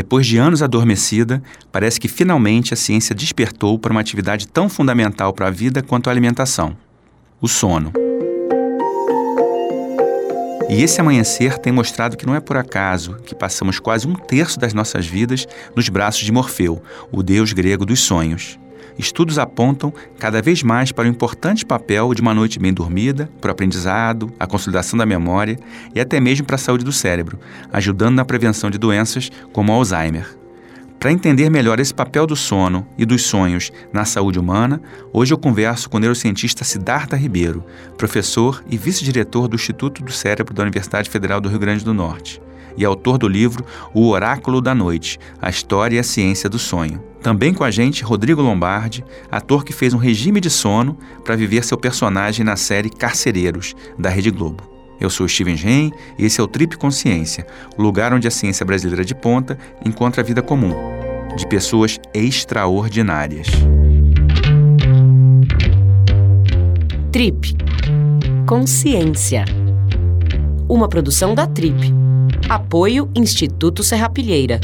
Depois de anos adormecida, parece que finalmente a ciência despertou para uma atividade tão fundamental para a vida quanto a alimentação: o sono. E esse amanhecer tem mostrado que não é por acaso que passamos quase um terço das nossas vidas nos braços de Morfeu, o deus grego dos sonhos. Estudos apontam cada vez mais para o importante papel de uma noite bem dormida, para o aprendizado, a consolidação da memória e até mesmo para a saúde do cérebro, ajudando na prevenção de doenças como Alzheimer. Para entender melhor esse papel do sono e dos sonhos na saúde humana, hoje eu converso com o neurocientista Siddhartha Ribeiro, professor e vice-diretor do Instituto do Cérebro da Universidade Federal do Rio Grande do Norte e autor do livro O Oráculo da Noite: A História e a Ciência do Sonho. Também com a gente, Rodrigo Lombardi, ator que fez um regime de sono para viver seu personagem na série Carcereiros, da Rede Globo. Eu sou Steven Gen e esse é o Trip Consciência, o lugar onde a ciência brasileira de ponta encontra a vida comum, de pessoas extraordinárias. Trip Consciência. Uma produção da Trip Apoio Instituto Serrapilheira.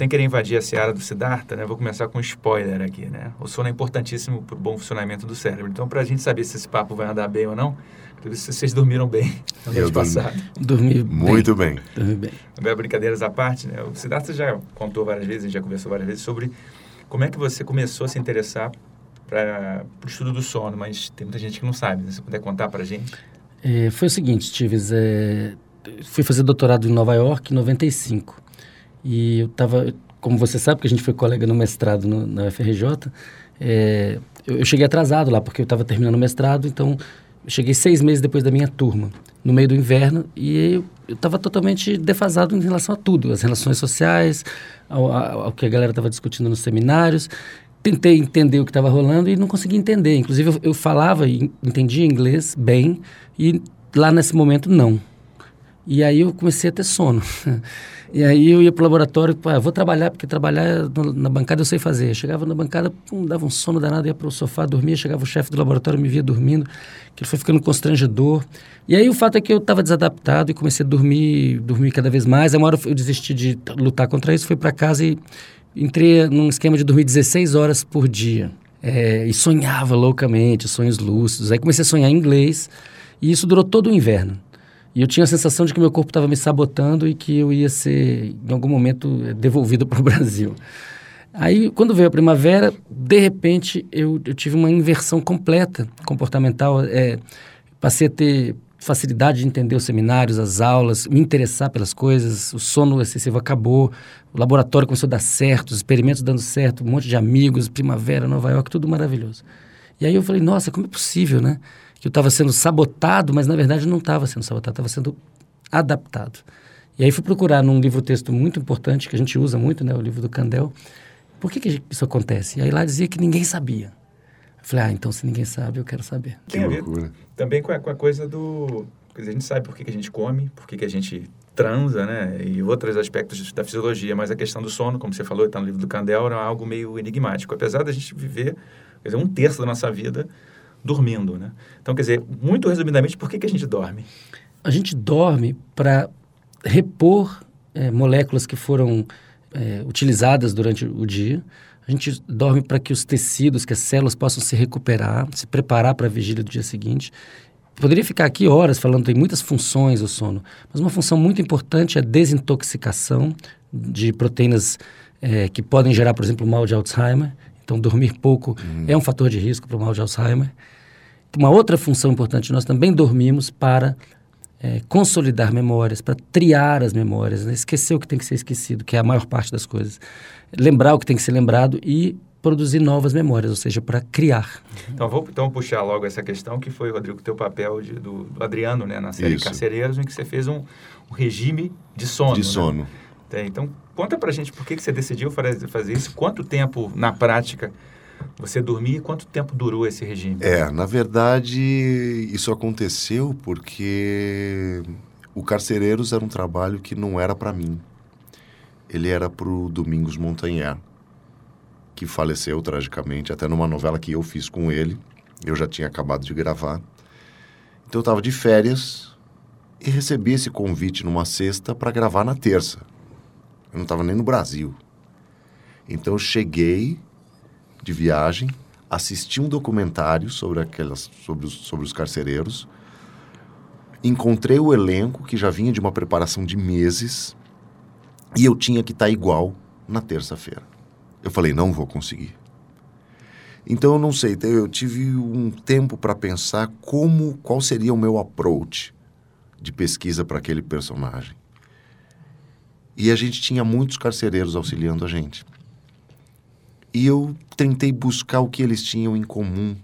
Sem querer invadir a seara do Siddhartha, né, vou começar com um spoiler aqui. Né? O sono é importantíssimo para o bom funcionamento do cérebro. Então, para a gente saber se esse papo vai andar bem ou não, por isso vocês dormiram bem no mês passado. Dormi muito bem. bem. Dormi bem. Brincadeiras à parte, né? o Siddhartha já contou várias vezes, a gente já conversou várias vezes sobre como é que você começou a se interessar para o estudo do sono, mas tem muita gente que não sabe. Né? Se você puder contar para a gente. É, foi o seguinte, Stives, é, fui fazer doutorado em Nova York em 95. E eu estava, como você sabe, que a gente foi colega no mestrado no, na UFRJ, é, eu, eu, cheguei atrasado lá, porque eu estava terminando o mestrado, então eu cheguei seis meses depois da minha turma, no meio do inverno, e eu estava totalmente defasado em relação a tudo, as relações sociais, ao, ao, ao que a galera estava discutindo nos seminários tentei entender o que estava rolando e não consegui entender. Inclusive, eu, eu, falava e entendia inglês bem e lá nesse momento não. E aí eu comecei a ter sono. e aí eu ia para o laboratório, pá, vou trabalhar, porque trabalhar na bancada eu sei fazer. chegava na bancada, pum, dava um sono danado, ia para o sofá, dormia, chegava o chefe do laboratório, me via dormindo, que foi ficando constrangedor. E aí o fato é que eu estava desadaptado e comecei a dormir, dormir cada vez mais. Aí uma hora eu desisti de lutar contra isso, fui para casa e entrei num esquema de dormir 16 horas por dia. É, e sonhava loucamente, sonhos lúcidos. Aí comecei a sonhar em inglês e isso durou todo o inverno. E eu tinha a sensação de que meu corpo estava me sabotando e que eu ia ser, em algum momento, devolvido para o Brasil. Aí, quando veio a primavera, de repente, eu, eu tive uma inversão completa comportamental. É, passei a ter facilidade de entender os seminários, as aulas, me interessar pelas coisas, o sono excessivo acabou, o laboratório começou a dar certo, os experimentos dando certo, um monte de amigos, primavera, Nova York, tudo maravilhoso. E aí eu falei, nossa, como é possível, né? Que eu estava sendo sabotado, mas na verdade não estava sendo sabotado, estava sendo adaptado. E aí fui procurar num livro-texto muito importante, que a gente usa muito, né? O livro do Candel. Por que, que isso acontece? E aí lá dizia que ninguém sabia. Eu falei, ah, então se ninguém sabe, eu quero saber. Que Tem loucura. Também com a, com a coisa do... Quer dizer, a gente sabe por que, que a gente come, por que, que a gente transa, né? E outros aspectos da fisiologia, mas a questão do sono, como você falou, está no livro do Candel, é algo meio enigmático. Apesar da gente viver, quer dizer, um terço da nossa vida dormindo, né? Então, quer dizer, muito resumidamente, por que, que a gente dorme? A gente dorme para repor é, moléculas que foram é, utilizadas durante o dia, a gente dorme para que os tecidos, que as células possam se recuperar, se preparar para a vigília do dia seguinte. Poderia ficar aqui horas falando, tem muitas funções o sono, mas uma função muito importante é a desintoxicação de proteínas é, que podem gerar, por exemplo, o mal de Alzheimer. Então, dormir pouco uhum. é um fator de risco para o mal de Alzheimer. Uma outra função importante, nós também dormimos para é, consolidar memórias, para triar as memórias, né? esquecer o que tem que ser esquecido, que é a maior parte das coisas. Lembrar o que tem que ser lembrado e produzir novas memórias, ou seja, para criar. Então, vou então puxar logo essa questão que foi, Rodrigo, teu papel de, do, do, Adriano, né, na série Isso. Carcereiros, em que você fez um, um regime de sono. De né? sono. Né? então, conta pra gente por que, que você decidiu fazer, fazer isso, quanto tempo, na prática, você dormia quanto tempo durou esse regime? É, na verdade, isso aconteceu porque o Carcereiros era um trabalho que não era para mim. Ele era para o Domingos Montanher, que faleceu tragicamente, até numa novela que eu fiz com ele. Eu já tinha acabado de gravar. Então eu estava de férias e recebi esse convite numa sexta para gravar na terça. Eu não estava nem no Brasil. Então eu cheguei de viagem, assisti um documentário sobre aquelas sobre os, sobre os carcereiros, encontrei o elenco que já vinha de uma preparação de meses e eu tinha que estar tá igual na terça-feira. Eu falei, não vou conseguir. Então eu não sei, eu tive um tempo para pensar como, qual seria o meu approach de pesquisa para aquele personagem. E a gente tinha muitos carcereiros auxiliando a gente. E eu tentei buscar o que eles tinham em comum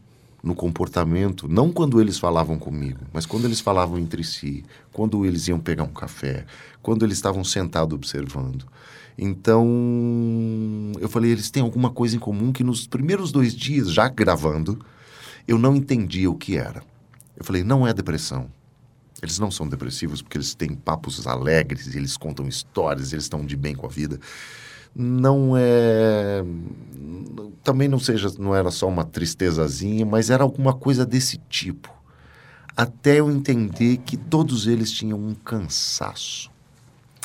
no comportamento, não quando eles falavam comigo, mas quando eles falavam entre si, quando eles iam pegar um café, quando eles estavam sentados observando. Então, eu falei, eles têm alguma coisa em comum que nos primeiros dois dias, já gravando, eu não entendia o que era. Eu falei, não é depressão. Eles não são depressivos porque eles têm papos alegres, eles contam histórias, eles estão de bem com a vida. Não é. Também não seja, não era só uma tristezazinha, mas era alguma coisa desse tipo. Até eu entender que todos eles tinham um cansaço.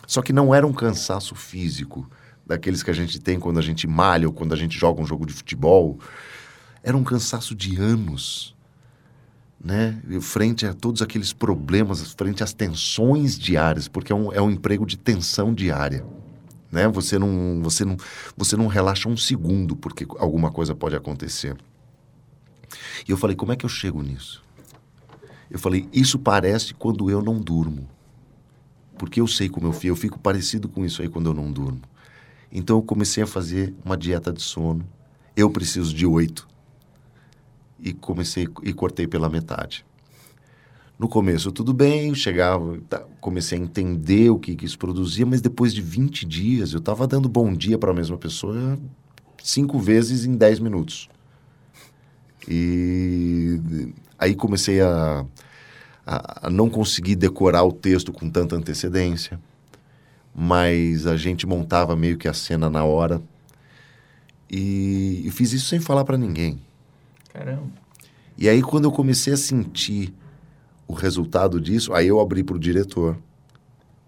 Só que não era um cansaço físico, daqueles que a gente tem quando a gente malha ou quando a gente joga um jogo de futebol. Era um cansaço de anos, né? Frente a todos aqueles problemas, frente às tensões diárias, porque é um, é um emprego de tensão diária. Né? Você, não, você, não, você não relaxa um segundo porque alguma coisa pode acontecer. E eu falei, como é que eu chego nisso? Eu falei, isso parece quando eu não durmo porque eu sei como eu fico, eu fico parecido com isso aí quando eu não durmo. Então eu comecei a fazer uma dieta de sono. Eu preciso de oito. E comecei e cortei pela metade. No começo tudo bem, chegava, tá, comecei a entender o que, que isso produzia, mas depois de 20 dias eu estava dando bom dia para a mesma pessoa cinco vezes em 10 minutos. E aí comecei a a, a não conseguir decorar o texto com tanta antecedência, mas a gente montava meio que a cena na hora. E, e fiz isso sem falar para ninguém. Caramba. E aí, quando eu comecei a sentir o resultado disso, aí eu abri para o diretor,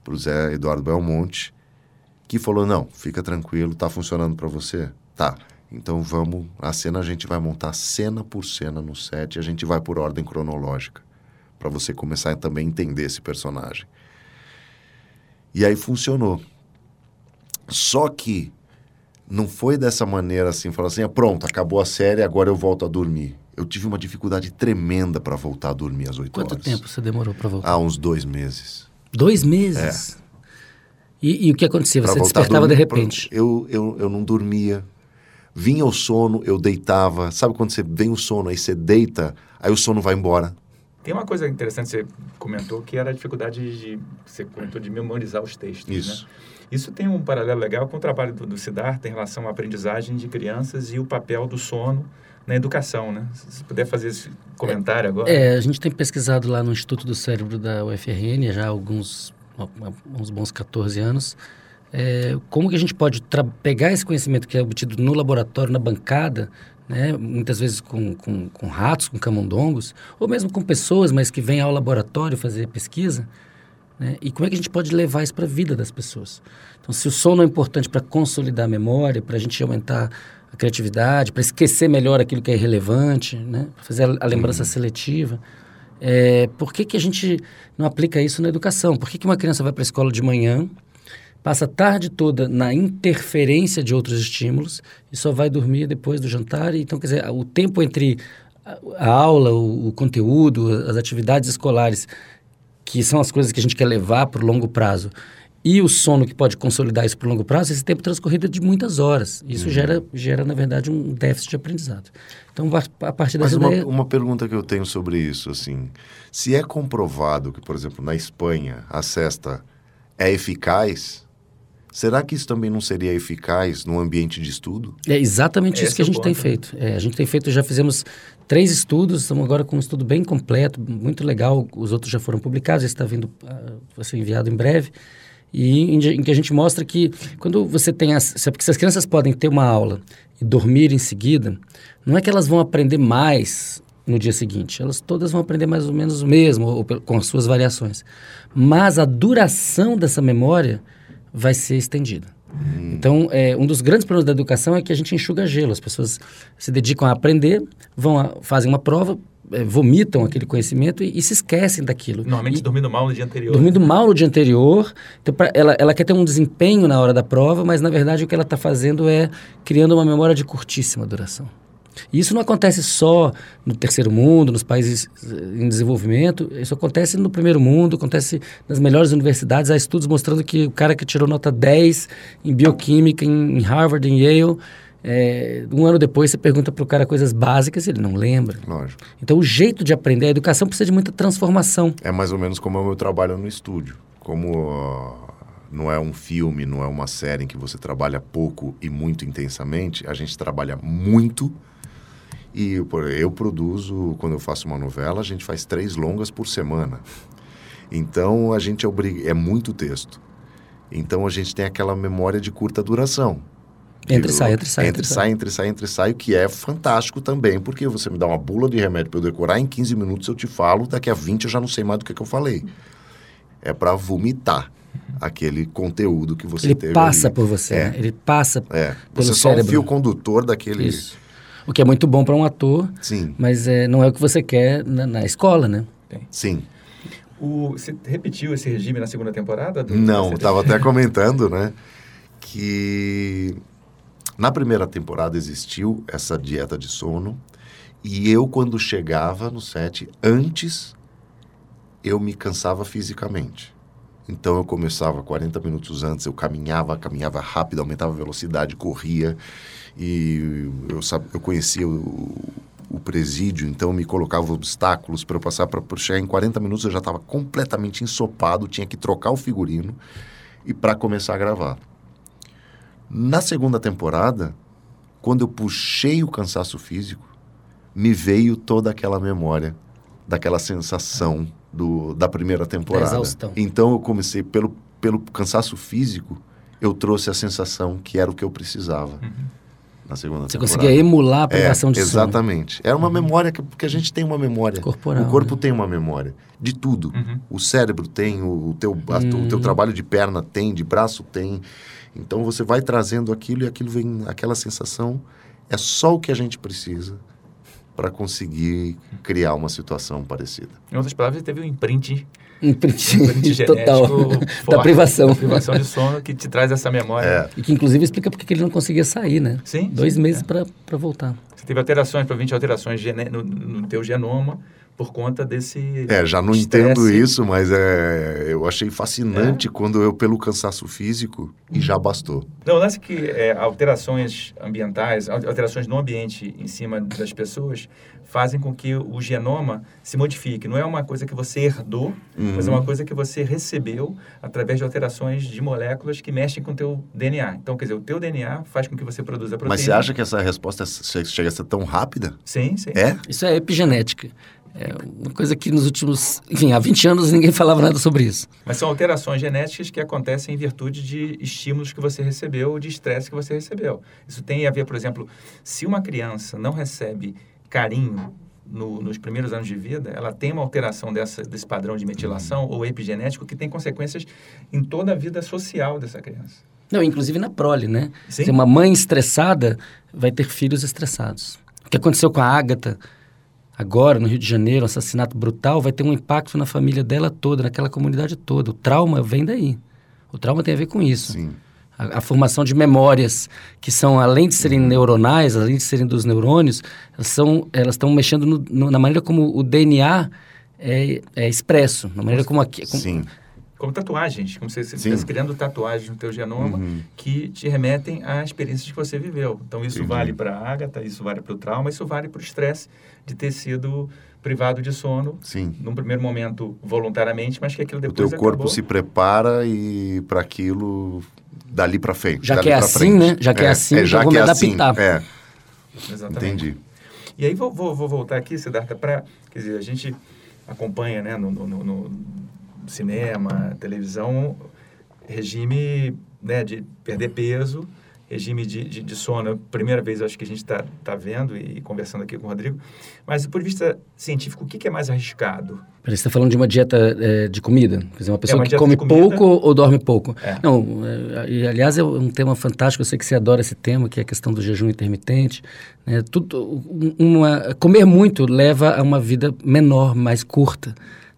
para o Zé Eduardo Belmonte, que falou: Não, fica tranquilo, tá funcionando para você? Tá. Então vamos, a cena a gente vai montar cena por cena no set, a gente vai por ordem cronológica para você começar a também entender esse personagem. E aí funcionou. Só que não foi dessa maneira assim, falar assim, ah, pronto, acabou a série, agora eu volto a dormir. Eu tive uma dificuldade tremenda para voltar a dormir às 8 Quanto horas. tempo você demorou para voltar? Ah, uns dois meses. Dois meses? É. E, e, o que acontecia? Você despertava dormir, de repente? Eu, eu, eu não dormia. Vinha o sono, eu deitava. Sabe quando você vem o sono, aí você deita, aí o sono vai embora. Tem uma coisa interessante que você comentou, que era a dificuldade de, você comentou, de memorizar os textos, Isso. Né? Isso tem um paralelo legal com o trabalho do, do Siddhartha em relação à aprendizagem de crianças e o papel do sono na educação, né? Se puder fazer esse comentário agora. É, a gente tem pesquisado lá no Instituto do Cérebro da UFRN já há alguns uns bons 14 anos, é, como que a gente pode pegar esse conhecimento que é obtido no laboratório, na bancada, né? muitas vezes com, com, com, ratos, com camundongos, ou mesmo com pessoas, mas que vêm ao laboratório fazer pesquisa. Né? E como é que a gente pode levar isso para a vida das pessoas? Então, se o sono é importante para consolidar a memória, para a gente aumentar a criatividade, para esquecer melhor aquilo que é irrelevante, né? para fazer a, a lembrança uhum. seletiva, é, por que, que a gente não aplica isso na educação? Por que, que uma criança vai para a escola de manhã passa a tarde toda na interferência de outros estímulos e só vai dormir depois do jantar. Então, quer dizer, o tempo entre a aula, o, o conteúdo, as atividades escolares, que são as coisas que a gente quer levar para o longo prazo, e o sono que pode consolidar isso para o longo prazo, esse tempo transcorrido é de muitas horas. Isso uhum. gera, gera, na verdade, um déficit de aprendizado. Então, a partir dessa Mas uma, ideia... uma pergunta que eu tenho sobre isso, assim, se é comprovado que, por exemplo, na Espanha, a cesta é eficaz, Será que isso também não seria eficaz no ambiente de estudo? É exatamente Esse isso que a gente tem feito. É, a gente tem feito, já fizemos três estudos, estamos agora com um estudo bem completo, muito legal. Os outros já foram publicados, esse está vindo, uh, vai ser enviado em breve. E em, em, que a gente mostra que quando você tem as. Porque se as crianças podem ter uma aula e dormir em seguida, não é que elas vão aprender mais no dia seguinte. Elas todas vão aprender mais ou menos o mesmo, ou, com as suas variações. Mas a duração dessa memória vai ser estendida. Hum. Então, é, um dos grandes problemas da educação é que a gente enxuga gelo. As pessoas se dedicam a aprender, vão a, fazem uma prova, vomitam aquele conhecimento e, e, se esquecem daquilo. Normalmente e, dormindo mal no dia anterior. Dormindo mal no dia anterior. Então, pra, ela, ela quer ter um desempenho na hora da prova, mas na verdade o que ela está fazendo é criando uma memória de curtíssima duração. E isso não acontece só no terceiro mundo, nos países eh, em desenvolvimento, isso acontece no primeiro mundo, acontece nas melhores universidades. Há estudos mostrando que o cara que tirou nota 10 em bioquímica, em Harvard, em Yale, é, um ano depois você pergunta para o cara coisas básicas e ele não lembra. Lógico. Então o jeito de aprender, a educação precisa de muita transformação. É mais ou menos como é o meu trabalho no estúdio. Como uh, não é um filme, não é uma série em que você trabalha pouco e muito intensamente, a gente trabalha muito e eu produzo, quando eu faço uma novela, a gente faz três longas por semana. Então a gente é, é muito texto. Então a gente tem aquela memória de curta duração. Entre e sai, entre sai. Entre, sai, entre sai, entre sai, o que é fantástico também, porque você me dá uma bula de remédio para eu decorar, em 15 minutos eu te falo, daqui a 20 eu já não sei mais do que, que eu falei. É para vomitar aquele conteúdo que você ele teve. Ele passa ali. por você, é. né? ele passa é. pelo você cérebro. Você é só um fio condutor daquele... Isso. O que é muito bom para um ator, Sim. mas é, não é o que você quer na, na escola, né? Sim. O, você repetiu esse regime na segunda temporada? Do, não, estava até comentando, né? Que na primeira temporada existiu essa dieta de sono e eu, quando chegava no set, antes eu me cansava fisicamente. Então eu começava 40 minutos antes, eu caminhava, caminhava rápido, aumentava a velocidade, corria e eu, eu conhecia o, o presídio, então me colocava obstáculos para eu passar para chegar em 40 minutos eu já estava completamente ensopado, tinha que trocar o figurino e para começar a gravar. Na segunda temporada, quando eu puxei o cansaço físico, me veio toda aquela memória daquela sensação do, da primeira temporada. Então eu comecei pelo, pelo cansaço físico, eu trouxe a sensação que era o que eu precisava. Uhum na segunda Você temporada. conseguia emular a privação é, de sono. Exatamente. Era uma uhum. memória, que, porque a gente tem uma memória. Corporal. O corpo né? tem uma memória de tudo. Uhum. O cérebro tem, o, teu, a, o teu uhum. trabalho de perna tem, de braço tem. Então você vai trazendo aquilo e aquilo vem, aquela sensação é só o que a gente precisa para conseguir criar uma situação parecida. Em outras palavras, teve um imprint imprint total da privação. Da privação de sono que te traz essa memória. É. E que inclusive explica porque ele não conseguia sair, né? Sim. Dois sim, meses é. para voltar. Você teve alterações, provavelmente alterações no, no teu genoma por conta desse. É, já não estresse. entendo isso, mas é, eu achei fascinante é. quando eu, pelo cansaço físico, e já bastou. Não, o lance é que é, alterações ambientais, alterações no ambiente em cima das pessoas, fazem com que o genoma se modifique. Não é uma coisa que você herdou, uhum. mas é uma uhum. coisa que você recebeu através de alterações de moléculas que mexem com o teu DNA. Então, quer dizer, o teu DNA faz com que você produza proteína. Mas você acha que essa resposta chega a ser tão rápida? Sim, sim. É? Isso é epigenética. É uma coisa que nos últimos, enfim, há 20 anos ninguém falava nada sobre isso. Mas são alterações genéticas que acontecem em virtude de estímulos que você recebeu ou de estresse que você recebeu. Isso tem a ver, por exemplo, se uma criança não recebe carinho no, nos primeiros anos de vida, ela tem uma alteração dessa, desse padrão de metilação ou epigenético que tem consequências em toda a vida social dessa criança. Não, inclusive na prole, né? Sim. Se uma mãe estressada vai ter filhos estressados. O que aconteceu com a Ágata agora no Rio de Janeiro, um assassinato brutal, vai ter um impacto na família dela toda, naquela comunidade toda. O trauma vem daí. O trauma tem a ver com isso. Sim. A, a formação de memórias que são, além de serem uhum. neuronais, além de serem dos neurônios, elas são, elas estão mexendo no, no, na maneira como o DNA é, é expresso, na maneira como aqui. Como, como tatuagens, como se você estivesse criando tatuagens no teu genoma uhum. que te remetem a experiências que você viveu. Então, isso vale para a ágata, isso vale para o trauma, isso vale para o estresse de ter sido privado de sono, Sim. num primeiro momento voluntariamente, mas que aquilo depois O teu corpo acabou... se prepara e para aquilo dali para frente. Já que é assim, frente. né? Já que é, é assim, é, já vou me é assim, adaptar. Assim, é. Exatamente. Entendi. E aí vou, vou, vou voltar aqui, Siddhartha, para... Quer dizer, a gente acompanha né, no, no, no cinema, televisão, regime né, de perder peso, regime de, de, de sono. Primeira vez, acho que a gente está tá vendo e conversando aqui com o Rodrigo. Mas, do ponto de vista científico, o que, que é mais arriscado? Você está falando de uma dieta é, de comida? Quer dizer, uma pessoa é uma que come pouco ou dorme pouco? É. Não, é, e, aliás, é um tema fantástico. Eu sei que você adora esse tema, que é a questão do jejum intermitente. Né? Tudo, uma, comer muito leva a uma vida menor, mais curta.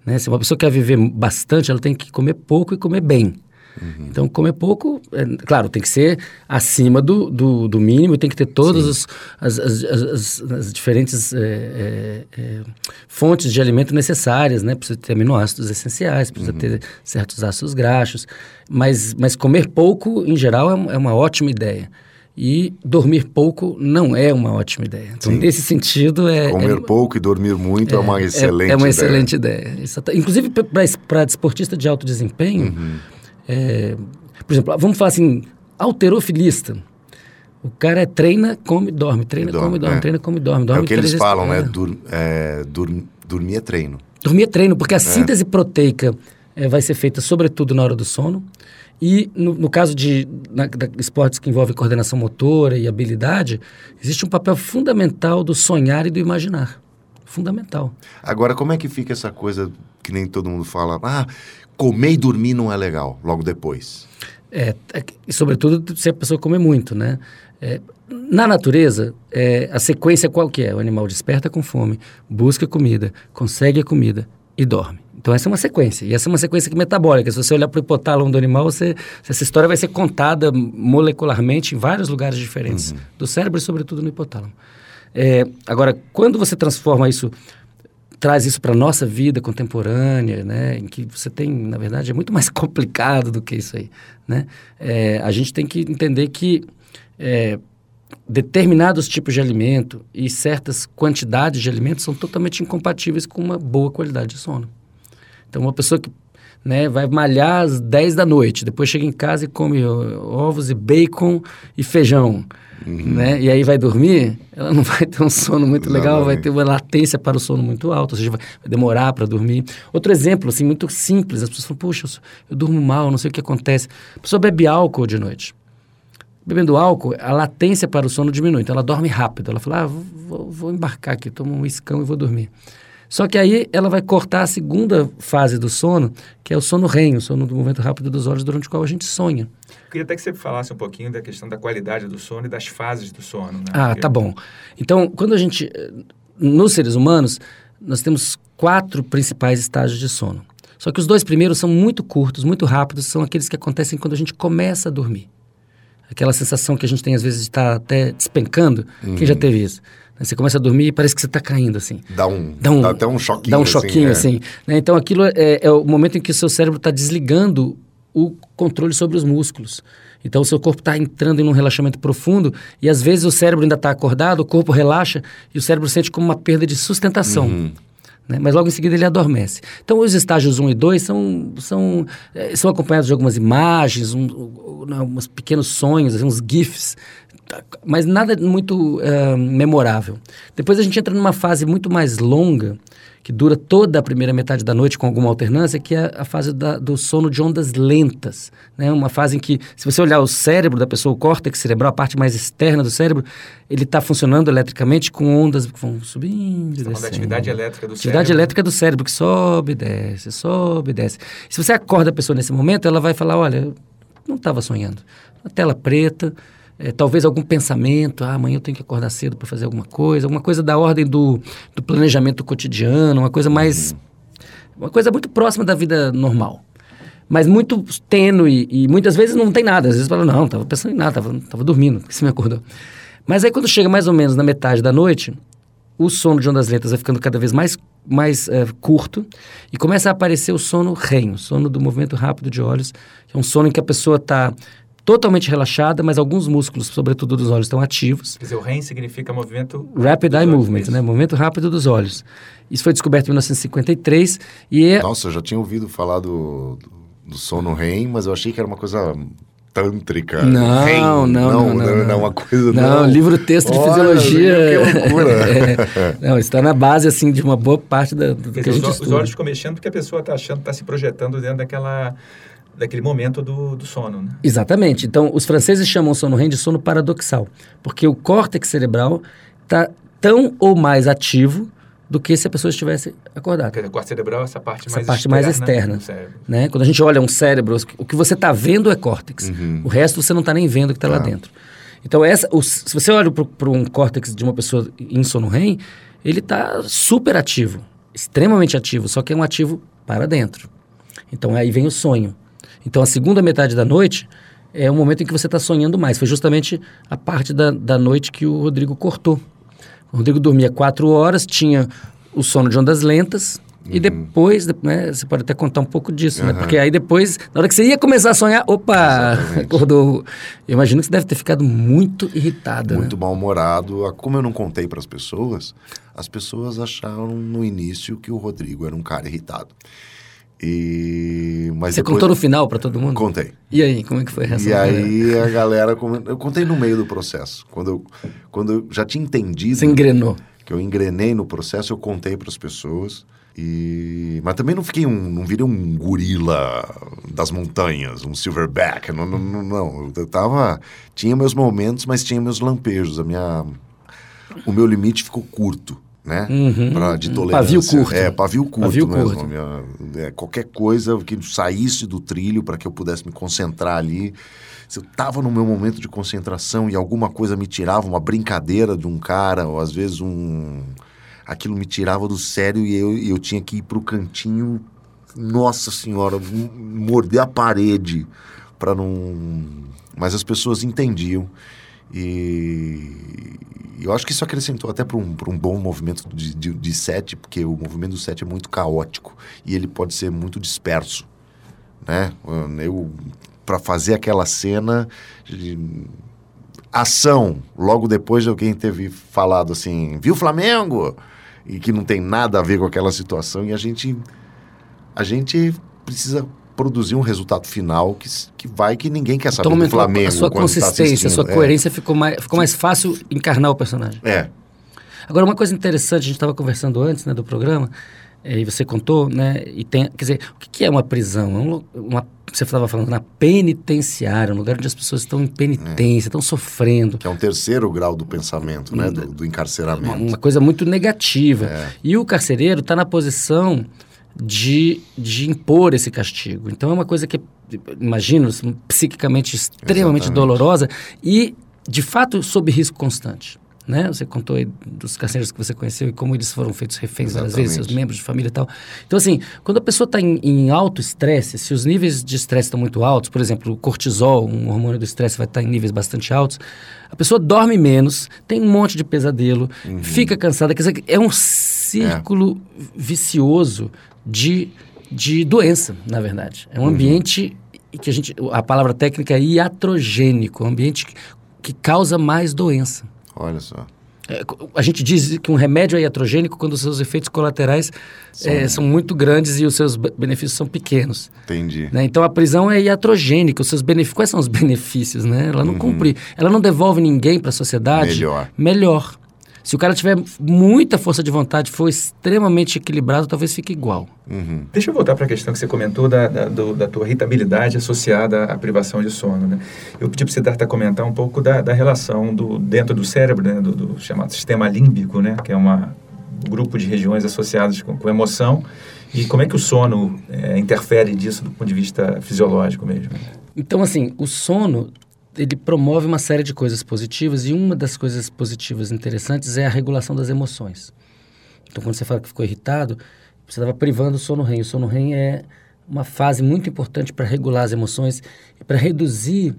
Né? Se uma pessoa quer viver bastante, ela tem que comer pouco e comer bem. Uhum. Então, comer pouco, é, claro, tem que ser acima do, do, do mínimo, tem que ter todas as, as, as, as, diferentes é, é, é, fontes de alimento necessárias, né? Precisa ter aminoácidos essenciais, precisa uhum. ter certos ácidos graxos, mas, mas comer pouco, em geral, é, é uma ótima ideia. E dormir pouco não é uma ótima ideia. Então, Sim. nesse sentido, é. Comer é, pouco e dormir muito é, uma excelente ideia. É, uma excelente ideia. ideia. Inclusive, para desportista de alto desempenho, uhum. É, por exemplo, vamos falar assim, alterofilista. O cara treina, come, dorme, treina, dorme, come, dorme, é. treina, come, dorme, dorme. É o que eles falam, né? Dur, é, dormir é treino. Dormir é treino, porque a é. síntese proteica é, vai ser feita sobretudo na hora do sono. E no, no caso de na, da, esportes que envolvem coordenação motora e habilidade, existe um papel fundamental do sonhar e do imaginar. Fundamental. Agora, como é que fica essa coisa que nem todo mundo fala? Ah, comer e dormir não é legal logo depois. É, é sobretudo se a pessoa comer muito, né? É, na natureza, é, a sequência qual que é? O animal desperta com fome, busca comida, consegue a comida e dorme. Então essa é uma sequência. E essa é uma sequência que metabólica. Se você olhar para o hipotálamo do animal, você, essa história vai ser contada molecularmente em vários lugares diferentes uhum. do cérebro e sobretudo no hipotálamo. É, agora, quando você transforma isso traz isso para a nossa vida contemporânea, né, em que você tem, na verdade, é muito mais complicado do que isso aí. Né? É, a gente tem que entender que é, determinados tipos de alimento e certas quantidades de alimentos são totalmente incompatíveis com uma boa qualidade de sono. Então, uma pessoa que né, vai malhar às 10 da noite, depois chega em casa e come ovos e bacon e feijão uhum. né? E aí vai dormir, ela não vai ter um sono muito legal, vai ter uma latência para o sono muito alta, ou seja, vai, demorar para dormir. Outro exemplo, assim, muito simples, as pessoas falam, puxa, eu, eu durmo mal, não sei o que acontece. A pessoa bebe álcool de noite. Bebendo álcool, a latência para o sono diminui, então ela dorme rápido. Ela fala, ah, vou, vou embarcar aqui, tomo um escão e vou dormir. Só que aí ela vai cortar a segunda fase do sono, que é o sono REM, o sono do movimento rápido dos olhos, durante o qual a gente sonha. Queria até que você falasse um pouquinho da questão da qualidade do sono e das fases do sono. Né? Ah, Porque... tá bom. Então, quando a gente. Nos seres humanos, nós temos quatro principais estágios de sono. Só que os dois primeiros são muito curtos, muito rápidos, são aqueles que acontecem quando a gente começa a dormir. Aquela sensação que a gente tem às vezes de estar até despencando. Uhum. Quem já teve isso? Você começa a dormir e parece que você está caindo, assim. Dá um, dá um. Dá até um choquinho. Dá um assim, choquinho, assim. assim né? Então, aquilo é, é, o momento em que o seu cérebro está desligando o controle sobre os músculos. Então, o seu corpo está entrando em um relaxamento profundo e, às vezes, o cérebro ainda está acordado, o corpo relaxa e o cérebro sente como uma perda de sustentação. Uhum. Né? Mas logo em seguida ele adormece. Então, os estágios 1 e 2 são, são, é, são acompanhados de algumas imagens, um, um, uns pequenos sonhos, assim, uns GIFs mas nada muito uh, memorável. Depois a gente entra numa fase muito mais longa, que dura toda a primeira metade da noite com alguma alternância, que é a fase da, do sono de ondas lentas. Né? Uma fase em que, se você olhar o cérebro da pessoa, o córtex cerebral, a parte mais externa do cérebro, ele está funcionando eletricamente com ondas que vão subindo e descendo. Da atividade elétrica do atividade cérebro. Atividade elétrica do cérebro, que sobe e desce, sobe e desce. Se você acorda a pessoa nesse momento, ela vai falar, olha, não estava sonhando. Uma tela preta, é, talvez algum pensamento, ah, amanhã eu tenho que acordar cedo para fazer alguma coisa, alguma coisa da ordem do, do planejamento cotidiano, uma coisa mais. Uhum. Uma coisa muito próxima da vida normal. Mas muito tênue e muitas vezes não tem nada. Às vezes fala, não, estava pensando em nada, estava tava dormindo, que você me acordou. Mas aí quando chega mais ou menos na metade da noite, o sono de ondas lentas vai ficando cada vez mais, mais é, curto e começa a aparecer o sono REM, o sono do movimento rápido de olhos, que é um sono em que a pessoa está totalmente relaxada, mas alguns músculos, sobretudo dos olhos, estão ativos. Quer dizer, o REM significa movimento... Rapid Eye Movement, né? Movimento rápido dos olhos. Isso foi descoberto em 1953 e... É... Nossa, eu já tinha ouvido falar do, do sono REM, mas eu achei que era uma coisa tântrica. Não, REM. não, não, não, não, não, uma coisa não. Não, livro texto de Olha, fisiologia. Que loucura. é, não, está na base assim de uma boa parte da, do que a gente os, estuda. Os olhos ficam mexendo porque a pessoa está achando, está se projetando dentro daquela daquele momento do, do sono, né? Exatamente. Então, os franceses chamam o sono REM de sono paradoxal, porque o córtex cerebral está tão ou mais ativo do que se a pessoa estivesse acordada. Quer dizer, o corte cerebral é essa parte Essa mais parte externa. mais externa. cérebro. Né? Quando a gente olha um cérebro, o que você está vendo é córtex. Uhum. O resto você não está nem vendo o que está lá Tá. dentro. Então, essa, o- se você olha para um córtex de uma pessoa em sono REM, ele está super ativo, extremamente ativo, só que é um ativo para dentro. Então, aí vem o sonho. Então, a segunda metade da noite é o momento em que você está sonhando mais. Foi justamente a parte da, da noite que o Rodrigo cortou. O Rodrigo dormia quatro horas, tinha o sono de ondas lentas, e depois, né, você pode até contar um pouco disso, né? Aham. Porque aí depois, na hora que você ia começar a sonhar, opa, Exatamente. acordou. Eu imagino que você deve ter ficado muito irritada, Muito né? mal-humorado. Como eu não contei para as pessoas, as pessoas acharam no início que o Rodrigo era um cara irritado. E... Mas Você depois... contou no final para todo mundo? Contei. E aí, como é que foi a reação? E galera? aí a galera... Eu contei no meio do processo. Quando eu, quando eu já tinha entendido Você engrenou. que eu engrenei no processo, eu contei para as pessoas. E... Mas também não fiquei um... Não virei um gorila das montanhas, um silverback. Não, não, não, não. Eu tava... Tinha meus momentos, mas tinha meus lampejos. A minha... O meu limite ficou curto, né? Uhum. Pra, de tolerância. pavio curto. É, pavio curto Pavio mesmo. curto. Minha- é, qualquer coisa que saísse do trilho para que eu pudesse me concentrar ali. Se eu tava no meu momento de concentração e alguma coisa me tirava, uma brincadeira de um cara, ou às vezes um... Aquilo me tirava do sério e eu, eu tinha que ir pro cantinho, nossa senhora, morder a parede para não... Mas as pessoas entendiam. E eu acho que isso acrescentou até para um, um bom movimento de, de, de porque o movimento do set é muito caótico e ele pode ser muito disperso, né? Eu para fazer aquela cena de ação, logo depois de alguém ter falado assim, viu Flamengo? E que não tem nada a ver com aquela situação e a gente a gente precisa produzir um resultado final que, que vai que ninguém quer saber Então, do Flamengo a sua quando tá consistência, a sua assistindo. É. coerência ficou, mais, ficou mais fácil encarnar o personagem. É, Agora, uma coisa interessante, a gente estava conversando antes né, do programa, e você contou, né? E tem, quer dizer, o que, é uma prisão? É um uma, você estava falando na penitenciária, um lugar onde as pessoas estão em penitência, estão sofrendo. que é um terceiro grau do pensamento, né? Do, do Uma, encarceramento. uma coisa muito negativa. É. E o carcereiro está na posição de, de impor esse castigo. Então é uma coisa que, imagino, psiquicamente extremamente Exatamente. dolorosa e, de fato, sob risco constante. Né? Você contou aí dos carcereiros que você conheceu e como eles foram feitos reféns várias vezes, seus Exatamente. membros de família e tal. Então, assim, quando a pessoa está em, em alto estresse, se os níveis de estresse estão muito altos, por exemplo, o cortisol, um hormônio do estresse, vai estar em níveis bastante altos, a pessoa dorme menos, tem um monte de pesadelo, fica cansada. Quer dizer, é um círculo vicioso de, de doença, na verdade. É um ambiente que a gente. A palavra técnica é iatrogênico, um ambiente que, que causa mais doença. Olha só. É, a gente diz que um remédio é iatrogênico quando os seus efeitos colaterais eh, são muito grandes e os seus be- benefícios são pequenos. Entendi. né? Então a prisão é iatrogênica. Os seus benefícios, quais são os benefícios? Né? Ela não cumpre, ela não devolve ninguém para a sociedade. Melhor. Melhor. Se o cara tiver muita força de vontade, for extremamente equilibrado, talvez fique igual. Uhum. Deixa eu voltar para a questão que você comentou da, da, do- da tua irritabilidade associada à privação de sono. Né? Eu pedi para você tentar comentar um pouco da, da relação do, dentro do cérebro, né? do, do chamado sistema límbico, né? que é uma, um grupo de regiões associadas com, com emoção, e como é que o sono eh, interfere disso do ponto de vista fisiológico mesmo. Então, assim, o sono, ele promove uma série de coisas positivas e uma das coisas positivas interessantes é a regulação das emoções. Então, quando você fala que ficou irritado, você estava privando o sono REM. O sono REM é uma fase muito importante para regular as emoções e para reduzir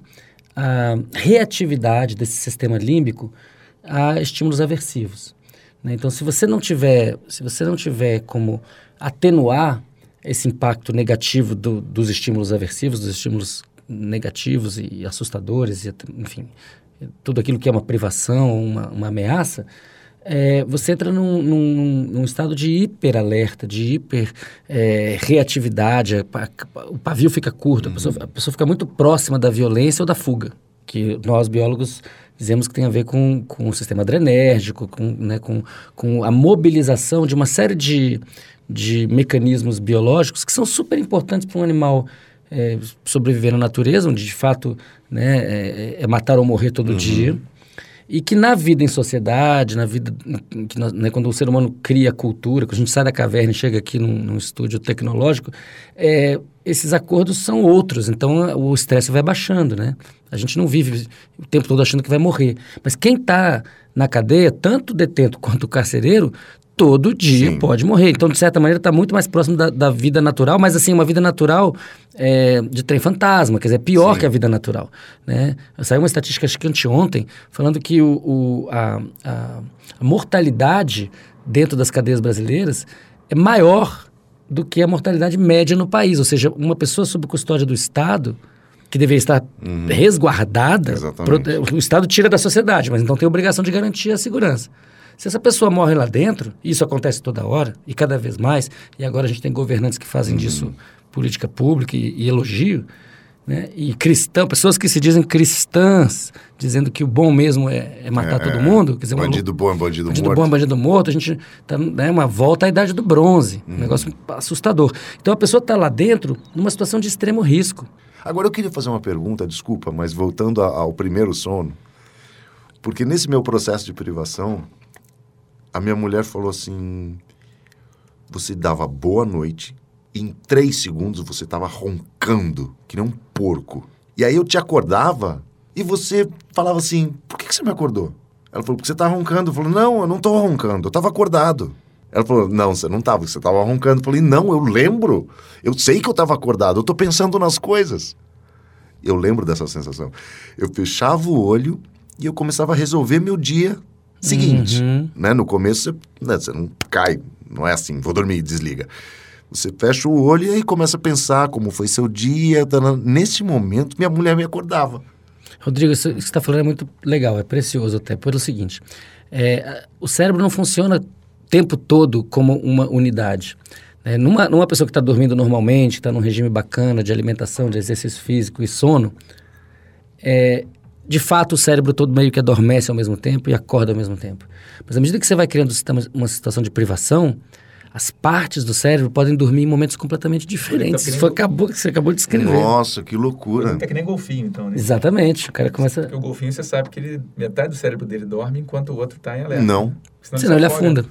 a reatividade desse sistema límbico a estímulos aversivos. né? Então, se você não tiver, se você não tiver como atenuar esse impacto negativo do- dos estímulos aversivos, dos estímulos negativos e assustadores, e, enfim, tudo aquilo que é uma privação, uma, uma ameaça, é, você entra num, num- num estado de hiperalerta, de hiper é, reatividade, pa- o pavio fica curto, a, pessoa, a pessoa fica muito próxima da violência ou da fuga, que nós biólogos dizemos que tem a ver com, com o sistema adrenérgico, com, né, com, com a mobilização de uma série de, de mecanismos biológicos que são super importantes para um animal é, sobreviver na natureza, onde de fato né, é, é matar ou morrer todo Uhum. dia. E que na vida em sociedade, na vida, que nós- né, quando o ser humano cria cultura, quando a gente sai da caverna e chega aqui num, num estúdio tecnológico, é, esses acordos são outros, então o estresse vai baixando, né? A gente não vive o tempo todo achando que vai morrer. Mas quem está na cadeia, tanto o detento quanto o carcereiro, todo dia Sim. pode morrer. Então, de certa maneira, está muito mais próximo da, da vida natural, mas assim, uma vida natural é, de trem fantasma, quer dizer, pior Sim. que a vida natural. Né? Saiu uma estatística, acho que anteontem, falando que o, o- a, a- mortalidade dentro das cadeias brasileiras é maior do que a mortalidade média no país. Ou seja, uma pessoa sob custódia do Estado, que deveria estar resguardada, Exatamente. prote- o Estado tira da sociedade, mas então tem obrigação de garantir a segurança. Se essa pessoa morre lá dentro, e isso acontece toda hora, e cada vez mais, e agora a gente tem governantes que fazem disso política pública e, e elogio, né? e cristão, pessoas que se dizem cristãs, dizendo que o bom mesmo é, é matar É, todo mundo. Quer dizer, uma Bandido bom é bandido, Bandido morto. bom é bandido morto, a gente tá né, uma volta à idade do bronze, um negócio assustador. Então a pessoa está lá dentro numa situação de extremo risco. Agora eu queria fazer uma pergunta, desculpa, mas voltando a- ao primeiro sono, porque nesse meu processo de privação, a minha mulher falou assim: você dava boa noite, e em três segundos você estava roncando, que nem um porco. E aí eu te acordava e você falava assim: por que, que você me acordou? Ela falou: porque você tá roncando. Eu falei: não, eu não tô roncando, eu tava acordado. Ela falou: não, você não tava, você tava roncando. Eu falei: não, eu lembro. Eu sei que eu tava acordado, eu tô pensando nas coisas. Eu lembro dessa sensação. Eu fechava o olho e eu começava a resolver meu dia seguinte. Uhum. Né? No começo você, né, você não cai, não é assim, vou dormir, desliga. Você fecha o olho e aí começa a pensar como foi seu dia. tanana. Nesse momento, minha mulher me acordava. Rodrigo, isso isso que você está falando é muito legal, é precioso até, pelo seguinte: é, o cérebro não funciona o tempo todo como uma unidade. É, numa, numa pessoa que está dormindo normalmente, está num regime bacana de alimentação, de exercício físico e sono, é, de fato o cérebro todo meio que adormece ao mesmo tempo e acorda ao mesmo tempo. Mas à medida que você vai criando uma situação de privação, as partes do cérebro podem dormir em momentos completamente diferentes. nem foi, acabou, que você acabou de escrever. Nossa, que loucura. É que nem golfinho, então, né? Exatamente. O cara começa. Porque o golfinho, você sabe que ele, metade do cérebro dele dorme enquanto o outro está em alerta. Não. Senão ele se afoga. afunda.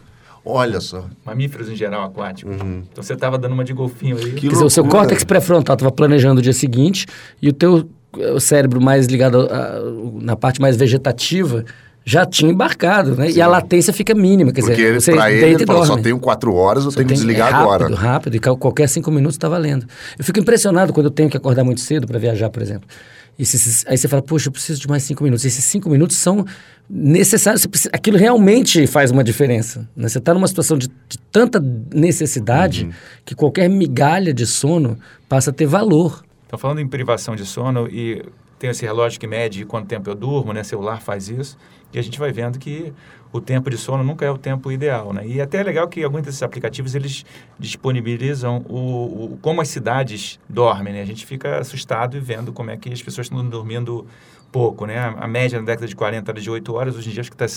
Olha só. Mamíferos em geral, aquáticos. Uhum. Então você estava dando uma de golfinho aí. Que Quer dizer, o seu loucura. córtex pré-frontal estava planejando o dia seguinte e o teu o cérebro mais ligado a- a- na parte mais vegetativa já tinha embarcado, né? E a latência fica mínima, quer Porque dizer, ele, você pra ele, e só tenho quatro horas, eu Só tenho que tem- desligar é rápido, agora. rápido, e cal- qualquer cinco minutos está valendo. Eu fico impressionado quando eu tenho que acordar muito cedo para viajar, por exemplo. Esses- aí você fala, poxa, eu preciso de mais cinco minutos. Esses cinco minutos são necessários. precisa- aquilo realmente faz uma diferença. né? Você está numa situação de, de tanta necessidade que qualquer migalha de sono passa a ter valor. Falando em privação de sono, e tem esse relógio que mede quanto tempo eu durmo, né? Celular faz isso, e a gente vai vendo que o tempo de sono nunca é o tempo ideal, né? E até é legal que alguns desses aplicativos, eles disponibilizam o, o- como as cidades dormem, né? A gente fica assustado e vendo como é que as pessoas estão dormindo pouco, né? A, média na década de 40 era de 8 horas, hoje em dia acho que está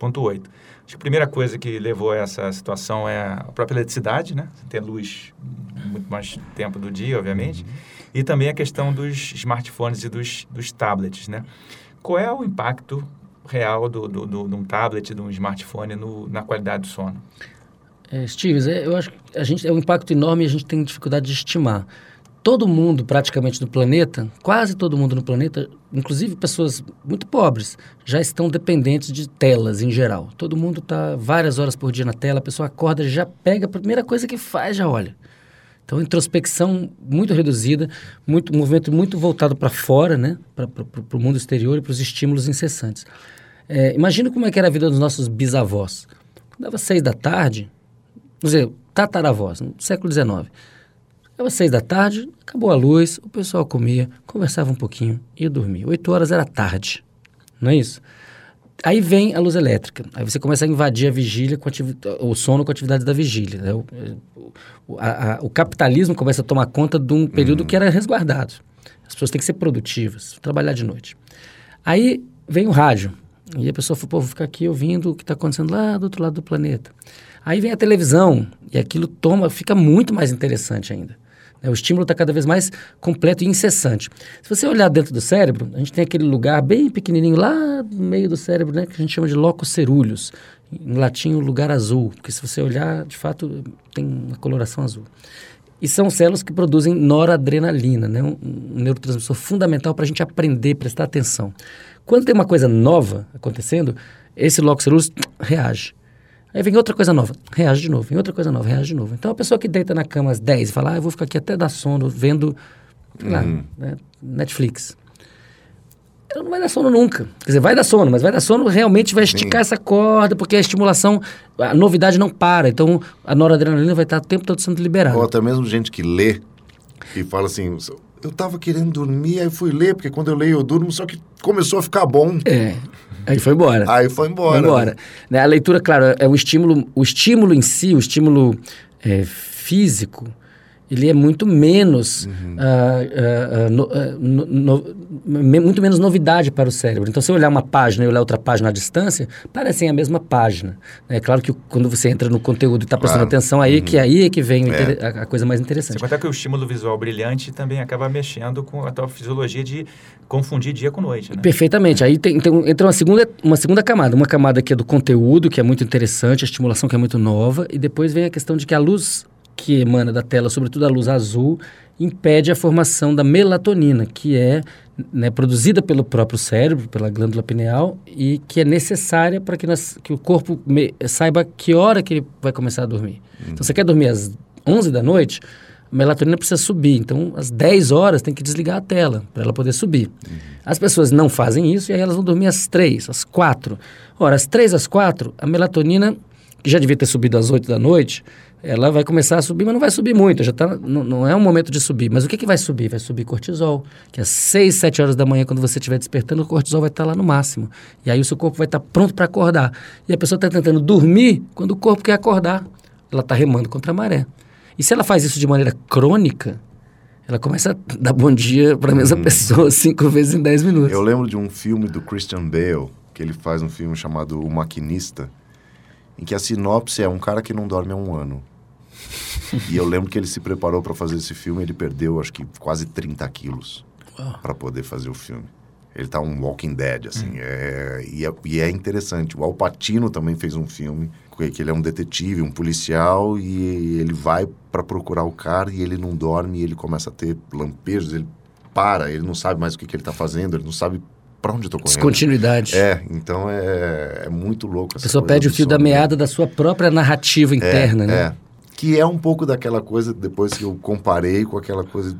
6,8. Acho que a primeira coisa que levou a essa situação é a própria eletricidade, né? Você tem luz muito mais tempo do dia, obviamente. E também a questão dos smartphones e dos, dos tablets, né? Qual é o impacto real do, do, do- de um tablet, de um smartphone no, na qualidade do sono? É, Stevens, é, eu acho que a gente é um impacto enorme e a gente tem dificuldade de estimar. Todo mundo, praticamente, no planeta, quase todo mundo no planeta, inclusive pessoas muito pobres, já estão dependentes de telas em geral. Todo mundo está várias horas por dia na tela, a pessoa acorda, já pega, a primeira coisa que faz, já olha. Então, introspecção muito reduzida, muito, movimento muito voltado para fora, né? para o mundo exterior e para os estímulos incessantes. É, imagina como é que era a vida dos nossos bisavós. Dava seis da tarde, vamos dizer, tataravós, no século XIX. Dava seis da tarde, acabou a luz, o pessoal comia, conversava um pouquinho e ia dormir. Oito horas era tarde, não é isso? Aí vem a luz elétrica. Aí você começa a invadir a vigília, com ativi- o sono com a atividade da vigília. né? O, o- a- a- o capitalismo começa a tomar conta de um período que era resguardado. As pessoas têm que ser produtivas, trabalhar de noite. Aí vem o rádio. E a pessoa fala, pô, vou ficar aqui ouvindo o que está acontecendo lá do outro lado do planeta. Aí vem a televisão, e aquilo toma, fica muito mais interessante ainda. Né? O estímulo está cada vez mais completo e incessante. Se você olhar dentro do cérebro, a gente tem aquele lugar bem pequenininho lá no meio do cérebro, né, que a gente chama de locus cerúleos. Em latim, o lugar azul, porque se você olhar, de fato, tem uma coloração azul. E são células que produzem noradrenalina, né? um, um neurotransmissor fundamental para a gente aprender, prestar atenção. Quando tem uma coisa nova acontecendo, esse locus cerúleus reage. Aí vem outra coisa nova, reage de novo, vem outra coisa nova, reage de novo. Então a pessoa que deita na cama às 10 e fala, ah, eu vou ficar aqui até dar sono vendo lá, Uhum. né, Netflix. Ela não vai dar sono nunca. Quer dizer, vai dar sono, mas vai dar sono realmente vai esticar essa corda, porque a estimulação, a novidade não para. Então a noradrenalina vai estar o tempo todo sendo liberada. Ou até mesmo gente que lê e fala assim, eu tava querendo dormir, aí fui ler, porque quando eu leio eu durmo, só que começou a ficar bom. É. Aí foi embora. Aí foi embora. Vai embora. né? A leitura, claro, é o estímulo, o estímulo em si, o estímulo é, físico, ele é muito menos, Uhum. ah, ah, no- no- no- muito menos novidade para o cérebro. Então, se eu olhar uma página e olhar outra página à distância, parecem a mesma página. É claro que quando você entra no conteúdo e está prestando Claro. Uhum. atenção, aí que aí é que vem É. inter- a, a coisa mais interessante. contar que o estímulo visual brilhante também acaba mexendo com a tua fisiologia de confundir dia com noite, né? Perfeitamente. Aí tem, então, entra uma segunda, uma segunda camada. Uma camada que é do conteúdo, que é muito interessante, a estimulação que é muito nova, e depois vem a questão de que a luz que emana da tela, sobretudo a luz azul, impede a formação da melatonina, que é né, produzida pelo próprio cérebro, pela glândula pineal, e que é necessária para que, nós- que o corpo me- saiba que hora que ele vai começar a dormir. Então, você quer dormir às 11 da noite, a melatonina precisa subir. Então, às 10 horas tem que desligar a tela para ela poder subir. As pessoas não fazem isso e aí elas vão dormir às 3, às 4. Ora, às 3, às 4, a melatonina, que já devia ter subido às 8 da noite, ela vai começar a subir, mas não vai subir muito. Já tá, não, não é um momento de subir. Mas o que, que vai subir? Vai subir cortisol, que às 6, 7 horas da manhã, quando você estiver despertando, o cortisol vai estar lá no máximo. E aí o seu corpo vai estar pronto para acordar. E a pessoa está tentando dormir quando o corpo quer acordar. Ela está remando contra a maré. E se ela faz isso de maneira crônica, ela começa a dar bom dia para a mesma pessoa cinco vezes em 10 minutos. Eu lembro de um filme do Christian Bale, que ele faz um filme chamado O Maquinista, em que a sinopse é um cara que não dorme há um ano. e eu lembro que ele se preparou para fazer esse filme, ele perdeu acho que quase 30 quilos para poder fazer o filme. Ele tá um Walking Dead, assim. É, e, é, e é interessante. O Al Pacino também fez um filme, que ele é um detetive, um policial, e ele vai para procurar o cara e ele não dorme, e ele começa a ter lampejos, ele para, ele não sabe mais o que, que ele tá fazendo, ele não sabe para onde eu tô correndo. Descontinuidade. É, então é, é muito louco. A essa pessoa coisa perde o fio da né? meada da sua própria narrativa interna, né? Que é um pouco daquela coisa, depois que eu comparei com aquela coisa...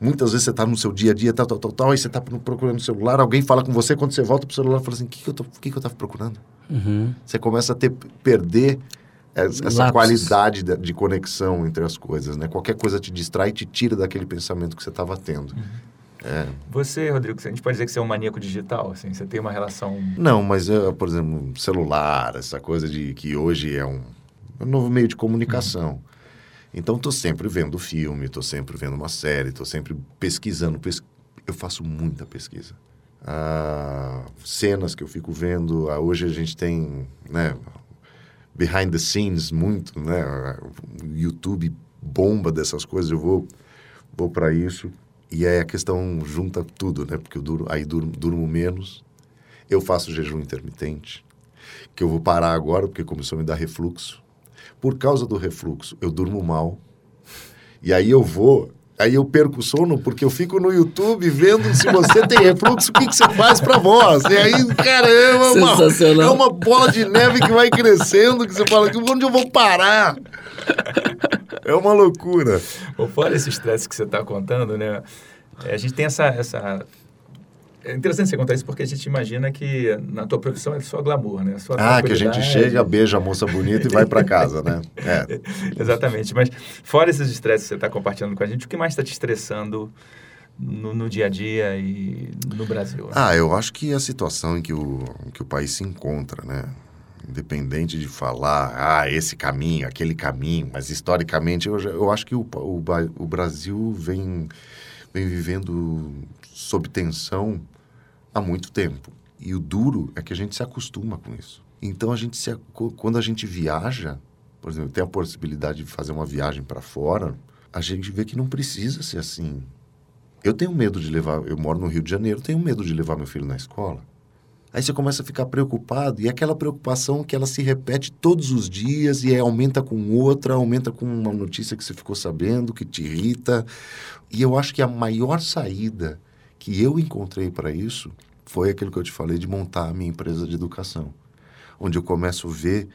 Muitas vezes você tá no seu dia a dia, tal, tal, tal, tal, aí você tá procurando o celular, alguém fala com você, quando você volta pro celular, fala assim, o que, que, eu tô- o que, que eu tava procurando? Uhum. Você começa a ter, perder essa, Lapsos. qualidade de, de conexão entre as coisas, né? Qualquer coisa te distrai e te tira daquele pensamento que você estava tendo. É. Você, Rodrigo, a gente pode dizer que você é um maníaco digital, assim, você tem uma relação... Não, mas, eu, por exemplo, celular, essa coisa de que hoje é um, é um novo meio de comunicação. Então, estou sempre vendo filme, estou sempre vendo uma série, estou sempre pesquisando. Pes... Eu faço muita pesquisa. Ah, cenas que eu fico vendo. Ah, hoje a gente tem, né, behind the scenes muito, né? O YouTube bomba dessas coisas. Eu vou, vou para isso. E aí a questão junta tudo, né? Porque eu duro, aí durmo, durmo menos. Eu faço jejum intermitente, que eu vou parar agora porque começou a me dar refluxo. Por causa do refluxo, eu durmo mal. E aí eu vou, aí eu perco o sono porque eu fico no YouTube vendo se você tem refluxo, o que, que você faz pra voz. E aí, cara, é uma, Sensacional. é uma bola de neve que vai crescendo, que você fala, onde eu vou parar? É uma loucura. Fora esse estresse que você está contando, né? é, A gente tem essa, essa... É interessante você contar isso porque a gente imagina que na tua profissão é só glamour, né? Só Ah, que a gente chega, beija a moça bonita e vai pra casa, né? É. Exatamente. Mas fora esses estresses que você está compartilhando com a gente, o que mais está te estressando no, no dia a dia e no Brasil? né? Ah, eu acho que a situação em que o, que o país se encontra, né? Independente de falar, ah, esse caminho, aquele caminho, mas historicamente eu, eu acho que o, o, o Brasil vem, vem vivendo sob tensão há muito tempo. E o duro é que a gente se acostuma com isso. Então, a gente se, quando a gente viaja, por exemplo, tem a possibilidade de fazer uma viagem para fora, a gente vê que não precisa ser assim. Eu tenho medo de levar, eu moro no Rio de Janeiro, tenho medo de levar meu filho na escola. Aí você começa a ficar preocupado, e aquela preocupação que ela se repete todos os dias, e aumenta com outra, aumenta com uma notícia que você ficou sabendo, que te irrita. E eu acho que a maior saída que eu encontrei para isso foi aquilo que eu te falei de montar a minha empresa de educação, onde eu começo a ver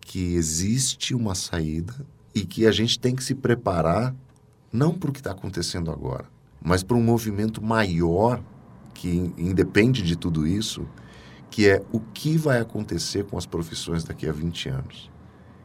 que existe uma saída e que a gente tem que se preparar não para o que está acontecendo agora, mas para um movimento maior que independe de tudo isso, que é o que vai acontecer com as profissões daqui a 20 anos,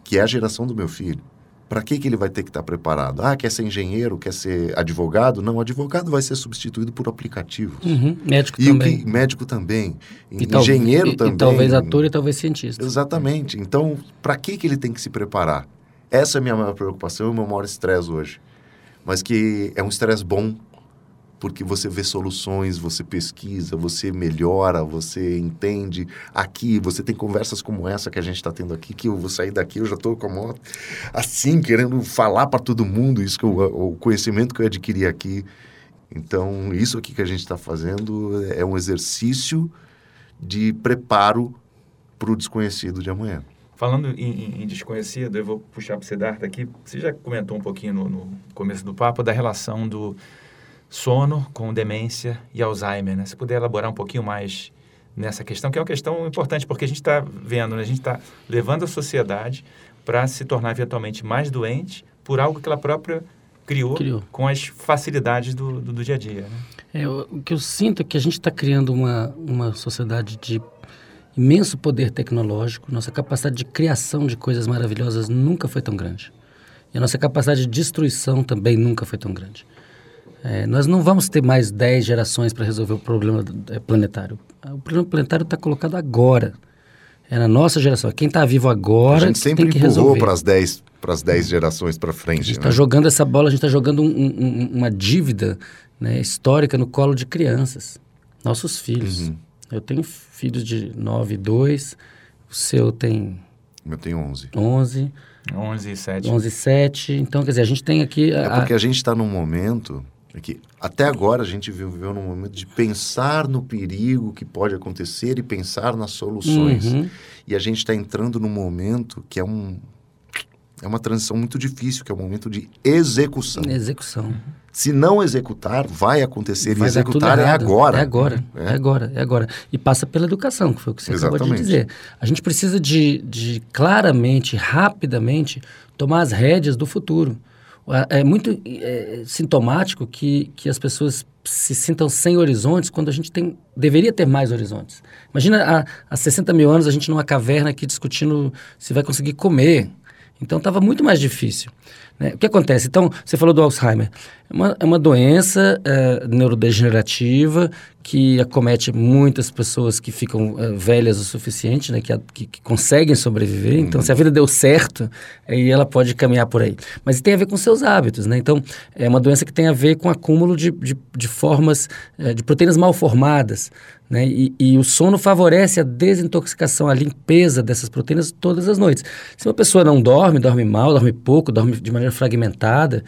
que é a geração do meu filho. Para que, que ele vai ter que estar tá preparado? Ah, quer ser engenheiro, quer ser advogado? Não, advogado vai ser substituído por aplicativos. Uhum, médico e também. Que, médico também. E engenheiro e, também. E talvez ator e talvez cientista. Exatamente. Então, para que, que ele tem que se preparar? Essa é a minha maior preocupação e o meu maior estresse hoje. Mas que é um estresse bom, porque você vê soluções, você pesquisa, você melhora, você entende. Aqui, você tem conversas como essa que a gente está tendo aqui, que eu vou sair daqui, eu já estou com moto assim, querendo falar para todo mundo isso que eu, o conhecimento que eu adquiri aqui. Então, isso aqui que a gente está fazendo é um exercício de preparo para o desconhecido de amanhã. Falando em, em, desconhecido, eu vou puxar para o Siddhartha aqui. Você já comentou um pouquinho no, no começo do papo da relação do sono com demência e Alzheimer. Né? Se puder elaborar um pouquinho mais nessa questão, que é uma questão importante, porque a gente está vendo, né? a gente está levando a sociedade para se tornar eventualmente mais doente por algo que ela própria criou, criou. com as facilidades do, do, do dia a dia. Né? É, o que eu sinto é que a gente está criando uma, uma sociedade de imenso poder tecnológico, nossa capacidade de criação de coisas maravilhosas nunca foi tão grande. E a nossa capacidade de destruição também nunca foi tão grande. É, nós não vamos ter mais 10 gerações para resolver o problema é, planetário. O problema planetário está colocado agora. É na nossa geração. Quem está vivo agora a gente sempre tem que empurrou para as 10 para as 10 gerações para frente. A gente está né? jogando essa bola, a gente está jogando um, um, uma dívida né, histórica no colo de crianças, nossos filhos. Uhum. Eu tenho filhos de 9 e 2, o seu tem... Eu tenho 11. 11. 11 e 7. 11 e 7. Então, quer dizer, a gente tem aqui... A, é porque a gente está num momento é que até agora a gente viveu num momento de pensar no perigo que pode acontecer e pensar nas soluções. Uhum. E a gente está entrando num momento que é um é uma transição muito difícil, que é um momento de execução. Execução. Se não executar, vai acontecer. Vai e executar é agora. É agora, é. é. agora, é agora. E passa pela educação, que foi o que você Exatamente. acabou de dizer. A gente precisa de, de claramente, rapidamente, tomar as rédeas do futuro. É muito é, sintomático que, que as pessoas se sintam sem horizontes quando a gente tem, deveria ter mais horizontes. Imagina há, há 60 mil anos a gente numa caverna aqui discutindo se vai conseguir comer. Então estava muito mais difícil. Né? O que acontece? Então, você falou do Alzheimer. É uma, é uma doença é, neurodegenerativa que acomete muitas pessoas que ficam é, velhas o suficiente, né? que, que, que conseguem sobreviver. Então, se a vida deu certo, aí ela pode caminhar por aí. Mas tem a ver com seus hábitos. Né? Então, é uma doença que tem a ver com acúmulo de, de, de formas, é, de proteínas mal formadas. Né? E, e, o sono favorece a desintoxicação, a limpeza dessas proteínas todas as noites. Se uma pessoa não dorme, dorme mal, dorme pouco, dorme de maneira fragmentada,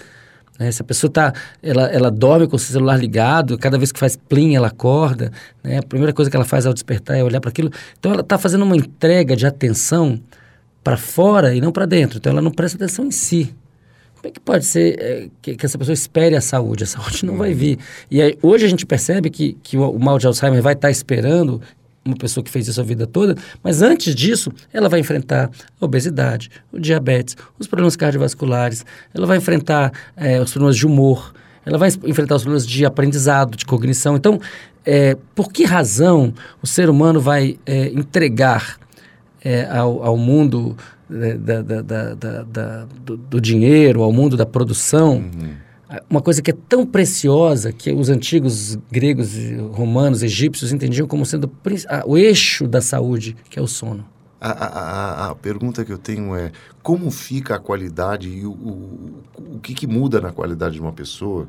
né? se a pessoa tá, ela, ela dorme com o celular ligado, cada vez que faz plim ela acorda, né? a primeira coisa que ela faz ao despertar é olhar para aquilo. Então ela está fazendo uma entrega de atenção para fora e não para dentro. Então ela não presta atenção em si. Como é que pode ser é, que, que, essa pessoa espere a saúde? A saúde não vai vir. E aí, hoje a gente percebe que, que o, o mal de Alzheimer vai estar esperando uma pessoa que fez isso a vida toda, mas antes disso, ela vai enfrentar a obesidade, o diabetes, os problemas cardiovasculares, ela vai enfrentar é, os problemas de humor, ela vai enfrentar os problemas de aprendizado, de cognição. Então, é, por que razão o ser humano vai é, entregar ao, ao mundo da, da, da do, do, dinheiro, ao mundo da produção, uhum. Uma coisa que é tão preciosa que os antigos gregos, romanos, egípcios entendiam como sendo o eixo da saúde, que é o sono. A, a, a, pergunta que eu tenho é como fica a qualidade e o, o, o que, que muda na qualidade de uma pessoa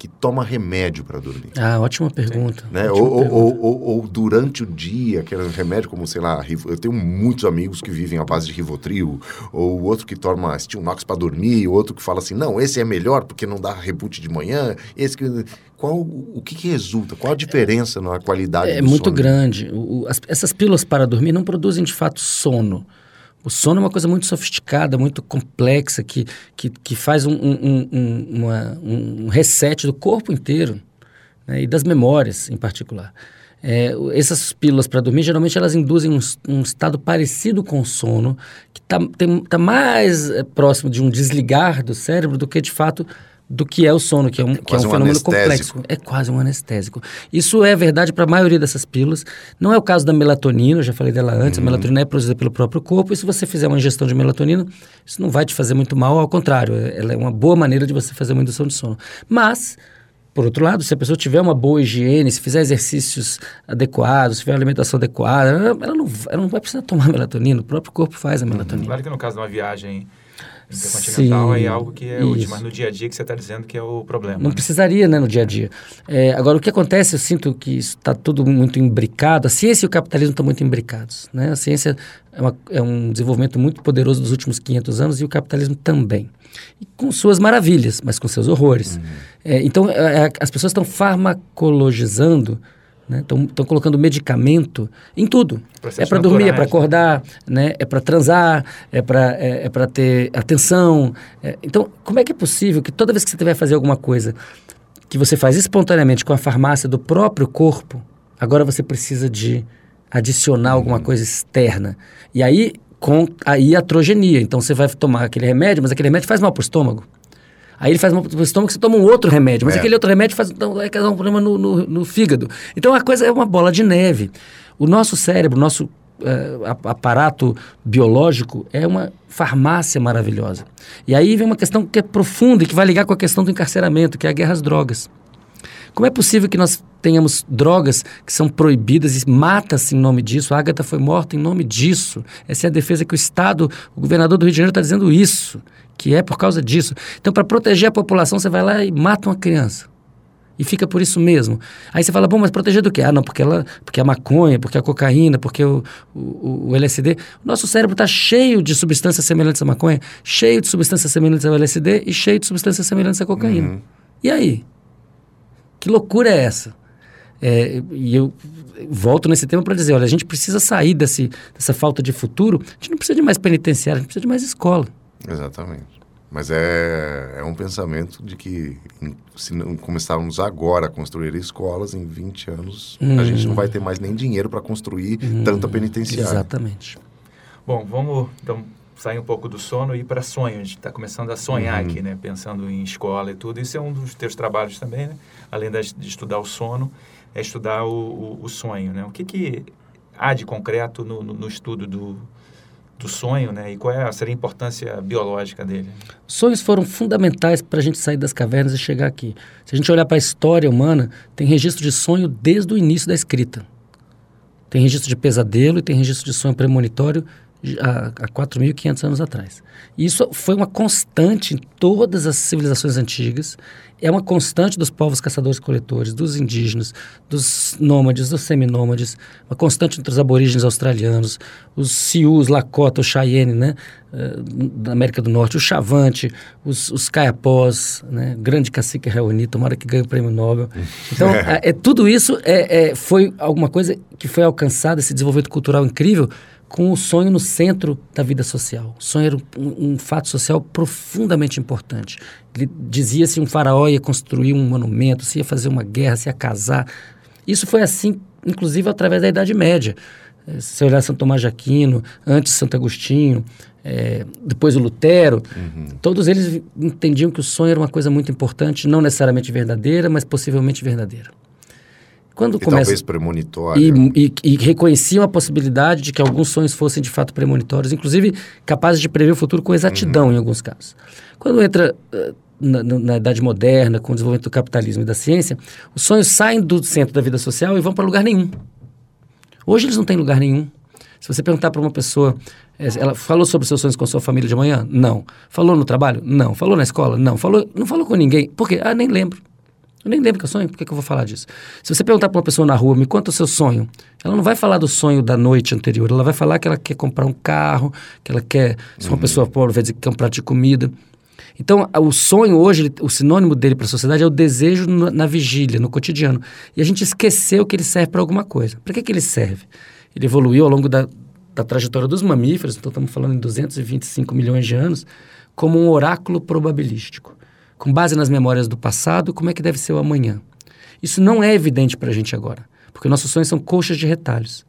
que toma remédio para dormir? Ah, ótima pergunta. Né? Ótima Ou, pergunta. ou, ou- ou durante o dia, aquele remédio como, sei lá, eu tenho muitos amigos que vivem à base de Rivotril, ou outro que toma Stilnox para dormir, outro que fala assim, não, esse é melhor porque não dá reboot de manhã, esse que... Qual, o que que resulta? Qual a diferença na qualidade É do muito sono? grande. O- o- as- essas pílulas para dormir não produzem de fato sono. O sono é uma coisa muito sofisticada, muito complexa, que, que, que faz um, um, um- um- uma- um reset do corpo inteiro né, e das memórias em particular. É, essas pílulas para dormir, geralmente elas induzem um, um estado parecido com o sono, que está tá mais é, próximo de um desligar do cérebro do que de fato do que é o sono, que é um, que é um um fenômeno complexo. É quase um anestésico. Isso é verdade para a maioria dessas pílulas. Não é o caso da melatonina, eu já falei dela antes. A melatonina é produzida pelo próprio corpo. E se você fizer uma ingestão de melatonina, isso não vai te fazer muito mal, ao contrário, é- ela é uma boa maneira de você fazer uma indução de sono. Mas, por outro lado, se a pessoa tiver uma boa higiene, se fizer exercícios adequados, se tiver uma alimentação adequada, ela, ela não, ela não vai precisar tomar melatonina, o próprio corpo faz a melatonina. Claro que no caso de uma viagem intercontinental Sim, aí é algo que é útil, isso. mas no dia a dia que você está dizendo que é o problema. Não né? precisaria, né, no dia a dia. É, agora, o que acontece, eu sinto que está tudo muito imbricado. A ciência e o capitalismo estão muito imbricados. Né? A ciência é, uma- é um desenvolvimento muito poderoso dos últimos 500 anos e o capitalismo também. E com suas maravilhas, mas com seus horrores. É, então, é, é, as pessoas estão farmacologizando? Estão, estão colocando medicamento em tudo. Processos é para dormir, é para né? acordar, né? é para transar, é para é, é pra ter atenção. É, então, como é que é possível que toda vez que você vai fazer alguma coisa que você faz espontaneamente com a farmácia do próprio corpo, agora você precisa de adicionar alguma coisa externa. E aí, com a iatrogenia. Então, você vai tomar aquele remédio, mas aquele remédio faz mal para o estômago. Aí ele faz mal para o estômago, você toma um outro remédio. Mas É. aquele outro remédio faz então, vai causar um problema no, no, no fígado. Então, a coisa é uma bola de neve. O nosso cérebro, o nosso ap- aparato biológico é uma farmácia maravilhosa. E aí vem uma questão que é profunda e que vai ligar com a questão do encarceramento, que é a guerra às drogas. Como é possível que nós tenhamos drogas que são proibidas e mata-se em nome disso? A Agatha foi morta em nome disso. Essa é a defesa que o Estado, o governador do Rio de Janeiro está dizendo isso, que é por causa disso. Então, para proteger a população, você vai lá e mata uma criança. E fica por isso mesmo. Aí você fala, bom, mas proteger do quê? Ah, não, porque, ela, porque a maconha, porque a cocaína, porque o, o, o LSD. O nosso cérebro está cheio de substâncias semelhantes à maconha, cheio de substâncias semelhantes ao LSD e cheio de substâncias semelhantes à cocaína. E aí? Que loucura é essa? É, e eu volto nesse tema para dizer, olha, a gente precisa sair desse, dessa falta de futuro. A gente não precisa de mais penitenciário, a gente precisa de mais escola. Exatamente. Mas é, é um pensamento de que se não começarmos agora a construir escolas, em 20 anos, a gente não vai ter mais nem dinheiro para construir tanta penitenciária. Exatamente. Bom, vamos então sair um pouco do sono e ir para sonho. A gente está começando a sonhar aqui, né? Pensando em escola e tudo. Isso é um dos teus trabalhos também, né? Além de estudar o sono, é estudar o, o- o sonho, né? O que, que há de concreto no, no- no estudo do, do sonho, né? E qual é, seria a importância biológica dele? Sonhos foram fundamentais para a gente sair das cavernas e chegar aqui. Se a gente olhar para a história humana, tem registro de sonho desde o início da escrita. Tem registro de pesadelo e tem registro de sonho premonitório há, há 4.500 anos atrás. Isso foi uma constante em todas as civilizações antigas. É uma constante dos povos caçadores-coletores, dos indígenas, dos nômades, dos seminômades, uma constante entre os aborígenes australianos, os Sius, Lakota, o Cheyenne, né, eh, da América do Norte, o Chavante, os, os Caiapós, né, grande cacique Raoni, tomara que ganhe o prêmio Nobel. Então, é, é- tudo isso é, é- foi alguma coisa que foi alcançada, esse desenvolvimento cultural incrível, com o sonho no centro da vida social. O sonho era um, um fato social profundamente importante. Ele dizia se um faraó ia construir um monumento, se ia fazer uma guerra, se ia casar. Isso foi assim, inclusive, através da Idade Média. Eh, Se olhar São Tomás de Aquino, antes Santo Agostinho, eh, depois o Lutero, todos eles entendiam que o sonho era uma coisa muito importante, não necessariamente verdadeira, mas possivelmente verdadeira. Quando E começa talvez premonitória. e, e, e reconheciam a possibilidade de que alguns sonhos fossem de fato premonitórios, inclusive capazes de prever o futuro com exatidão em alguns casos. Quando entra eh, na, na- Idade Moderna, com o desenvolvimento do capitalismo e da ciência, os sonhos saem do centro da vida social e vão para lugar nenhum. Hoje eles não têm lugar nenhum. Se você perguntar para uma pessoa, eh, ela falou sobre seus sonhos com a sua família de manhã? Não. Falou no trabalho? Não. Falou na escola? Não. Falou, não falou com ninguém. Por quê? Ah, nem lembro. Eu nem lembro que eu sonho, por que, que eu vou falar disso? Se você perguntar para uma pessoa na rua, me conta o seu sonho, ela não vai falar do sonho da noite anterior, ela vai falar que ela quer comprar um carro, que ela quer, se uma pessoa pobre, vai dizer que quer um prato de comida. Então, o sonho hoje, ele- o sinônimo dele para a sociedade é o desejo no- na vigília, no cotidiano. E a gente esqueceu que ele serve para alguma coisa. Para que, que ele serve? Ele evoluiu ao longo da, da trajetória dos mamíferos, então estamos falando em 225 milhões de anos, como um oráculo probabilístico. Com base nas memórias do passado, como é que deve ser o amanhã? Isso não é evidente para a gente agora, porque nossos sonhos são colchas de retalhos.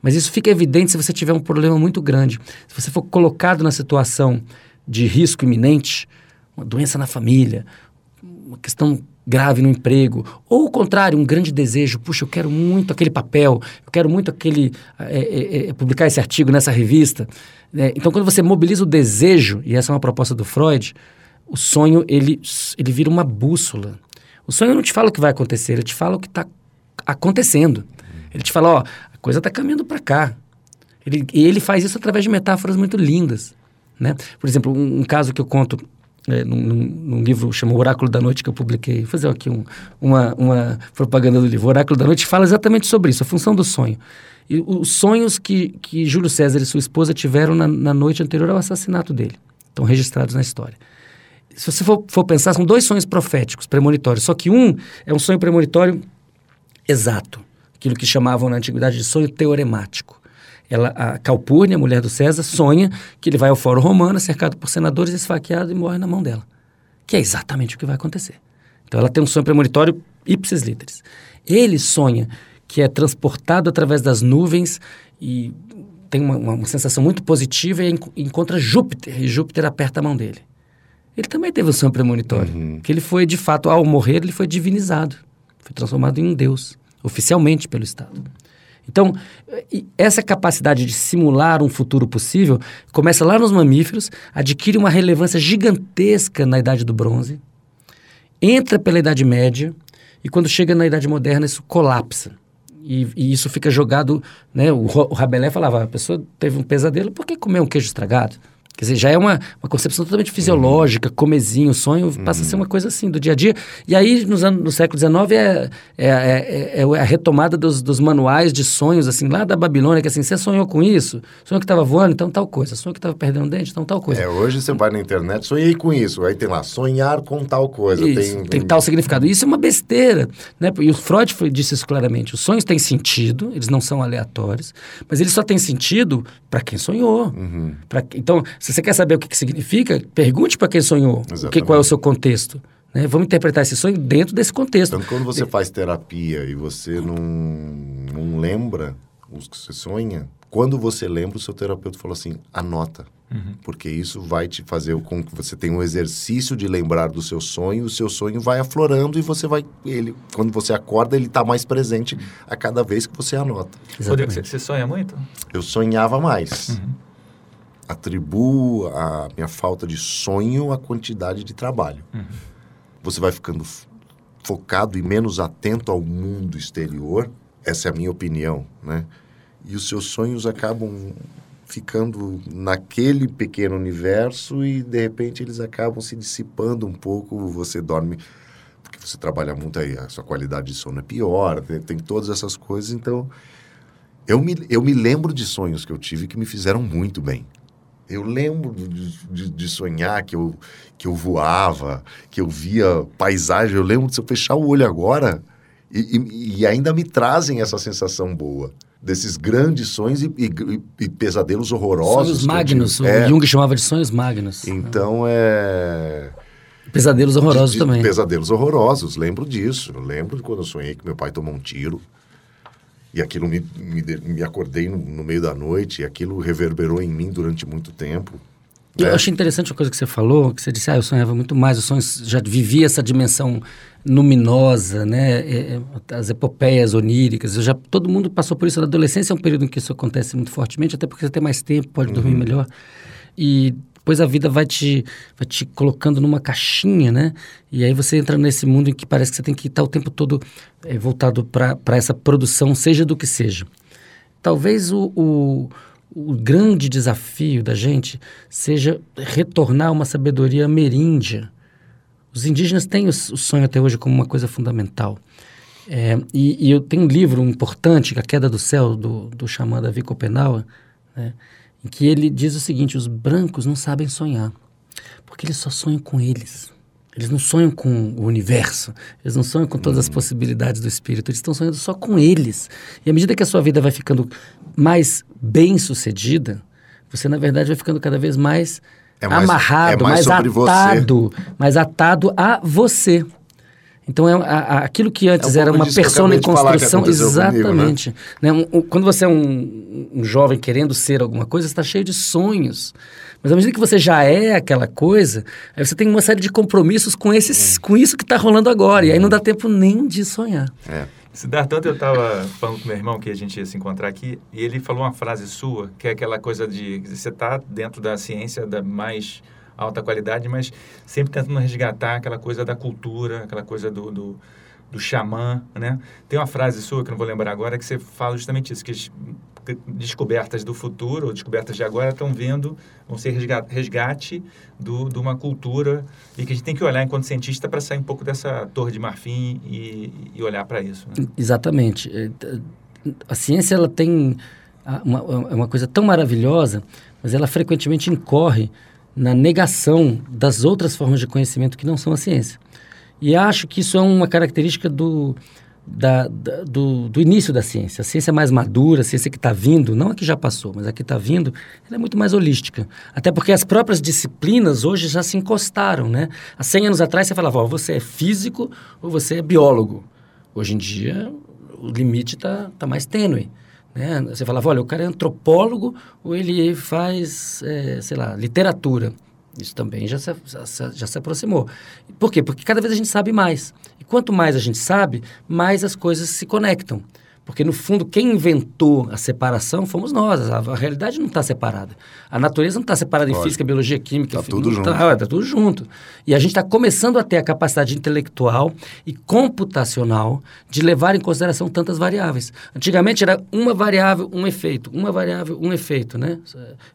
Mas isso fica evidente se você tiver um problema muito grande. Se você for colocado na situação de risco iminente, uma doença na família, uma questão grave no emprego, ou o contrário, um grande desejo, puxa, eu quero muito aquele papel, eu quero muito aquele é, é, é, publicar esse artigo nessa revista. né? então, quando você mobiliza o desejo, e essa é uma proposta do Freud, o sonho ele, ele vira uma bússola. O sonho não te fala o que vai acontecer, ele te fala o que está acontecendo. Ele te fala, ó, a coisa está caminhando para cá. Ele, e ele faz isso através de metáforas muito lindas. Né? Por exemplo, um, um caso que eu conto é, num, num- livro chamado Oráculo da Noite que eu publiquei. Vou fazer aqui um- uma, uma propaganda do livro. O Oráculo da Noite fala exatamente sobre isso, a função do sonho. E os sonhos que, que Júlio César e sua esposa tiveram na, na noite anterior ao assassinato dele. Estão registrados na história. Se você for, for pensar, são dois sonhos proféticos, premonitórios. Só que um é um sonho premonitório exato. Aquilo que chamavam na antiguidade de sonho teoremático. Ela, a Calpurnia, mulher do César, sonha que ele vai ao Fórum Romano, cercado por senadores, esfaqueado e morre na mão dela. Que é exatamente o que vai acontecer. Então ela tem um sonho premonitório ipsis literis. Ele sonha que é transportado através das nuvens e tem uma, uma- sensação muito positiva e enco- encontra Júpiter, e Júpiter aperta a mão dele. Ele também teve um sonho premonitório, que ele foi, de fato, ao morrer, ele foi divinizado, foi transformado em um deus, oficialmente pelo Estado. Então, essa capacidade de simular um futuro possível começa lá nos mamíferos, adquire uma relevância gigantesca na Idade do Bronze, entra pela Idade Média e quando chega na Idade Moderna isso colapsa. E, e isso fica jogado, né? O, o Rabelais falava, a pessoa teve um pesadelo, por que comer um queijo estragado? Quer dizer, já é uma, uma concepção totalmente fisiológica, comezinho, sonho, passa a ser uma coisa assim, do dia a dia. E aí, nos anos, no século XIX, é, é, é, é a retomada dos, dos manuais de sonhos, assim, lá da Babilônia, que assim, você sonhou com isso? Sonhou que estava voando, então tal coisa. Sonhou que estava perdendo um dente, então tal coisa. É, hoje você vai na internet, sonhei com isso. Aí tem lá, sonhar com tal coisa. Isso, tem, tem tal significado. Isso é uma besteira, né? E o Freud disse isso claramente. Os sonhos têm sentido, eles não são aleatórios, mas eles só têm sentido para quem sonhou. Pra- então, se você quer saber o que, que significa, pergunte para quem sonhou, o que, qual é o seu contexto. Né? Vamos interpretar esse sonho dentro desse contexto. Tanto quando você faz terapia e você não, não lembra os que você sonha, quando você lembra, o seu terapeuta falou assim, anota. Porque isso vai te fazer com que você tenha um exercício de lembrar do seu sonho, o seu sonho vai aflorando e você vai. Ele, quando você acorda, ele está mais presente a cada vez que você anota. Rodrigo, você, você sonha muito? Eu sonhava mais. Atribuo a minha falta de sonho à quantidade de trabalho. Você vai ficando focado e menos atento ao mundo exterior. Essa é a minha opinião, né? E os seus sonhos acabam ficando naquele pequeno universo e de repente eles acabam se dissipando um pouco. Você dorme porque você trabalha muito aí, a sua qualidade de sono é pior, tem, tem todas essas coisas. Então, eu me, eu me lembro de sonhos que eu tive que me fizeram muito bem. Eu lembro de, de- de sonhar que eu, que eu voava, que eu via paisagem. Eu lembro de se eu fechar o olho agora e, e- e ainda me trazem essa sensação boa. Desses grandes sonhos e, e- e pesadelos horrorosos. sonhos magnos, o É, Jung chamava de sonhos magnos. então é. Pesadelos horrorosos de- de também. Pesadelos horrorosos, lembro disso. Eu lembro de quando eu sonhei que meu pai tomou um tiro. E aquilo me, me, me acordei no, no meio da noite, e aquilo reverberou em mim durante muito tempo. Eu né? achei interessante uma coisa que você falou, que você disse, ah, eu sonhava muito mais, os sonhos já vivia essa dimensão luminosa, né? É, é, as epopeias oníricas. Eu já, todo mundo passou por isso. Na adolescência é um período em que isso acontece muito fortemente, até porque você tem mais tempo, pode dormir melhor. E depois a vida vai te, vai te colocando numa caixinha, né? E aí você entra nesse mundo em que parece que você tem que estar o tempo todo eh, voltado para essa produção, seja do que seja. Talvez o, o, o grande desafio da gente seja retornar a uma sabedoria ameríndia. Os indígenas têm o, o sonho até hoje como uma coisa fundamental. É, e, e, eu tenho um livro importante, A Queda do Céu, do, do xamã Davi Copenau, né, em que ele diz o seguinte: os brancos não sabem sonhar, porque eles só sonham com eles. Eles não sonham com o universo, eles não sonham com todas as possibilidades do espírito, eles estão sonhando só com eles. E à medida que a sua vida vai ficando mais bem sucedida, você na verdade vai ficando cada vez mais, é mais amarrado, é mais, mais atado, você. mais atado a você. Então, é a, aquilo que antes é um era uma persona em construção, exatamente. Comigo, né? né? Um, um, quando você é um, um, jovem querendo ser alguma coisa, você está cheio de sonhos. Mas à medida que você já é aquela coisa, aí você tem uma série de compromissos com, esses, com isso que está rolando agora. E aí não dá tempo nem de sonhar. É. Siddhartha, ontem eu estava falando com meu irmão que a gente ia se encontrar aqui e ele falou uma frase sua, que é aquela coisa de você está dentro da ciência da mais alta qualidade, mas sempre tentando resgatar aquela coisa da cultura, aquela coisa do, do, do xamã, né? Tem uma frase sua, que não vou lembrar agora, que você fala justamente isso, que as descobertas do futuro, ou descobertas de agora, estão vindo, vão ser resgate, do, de uma cultura e que a gente tem que olhar enquanto cientista para sair um pouco dessa torre de marfim e, e olhar para isso. Né? Exatamente. É, a ciência, ela tem uma, uma coisa tão maravilhosa, mas ela frequentemente incorre na negação das outras formas de conhecimento que não são a ciência. E acho que isso é uma característica do, da, da, do, do, início da ciência. A ciência mais madura, a ciência que está vindo, não a que já passou, mas a que está vindo, ela é muito mais holística. Até porque as próprias disciplinas hoje já se encostaram, né? Há 100 anos atrás você falava, ó, você é físico ou você é biólogo. Hoje em dia, o limite está tá mais tênue. Né? Você falava, olha, o cara é antropólogo ou ele faz, é, sei lá, literatura. Isso também já se, já, já se aproximou. Por quê? Porque cada vez a gente sabe mais. E quanto mais a gente sabe, mais as coisas se conectam. Porque, no fundo, quem inventou a separação fomos nós. A, a realidade não está separada. A natureza não está separada Lógico. em física, biologia, química. Está tudo junto. Está tá tudo junto. E a gente está começando a ter a capacidade intelectual e computacional de levar em consideração tantas variáveis. Antigamente era uma variável, um efeito. Uma variável, um efeito. Né?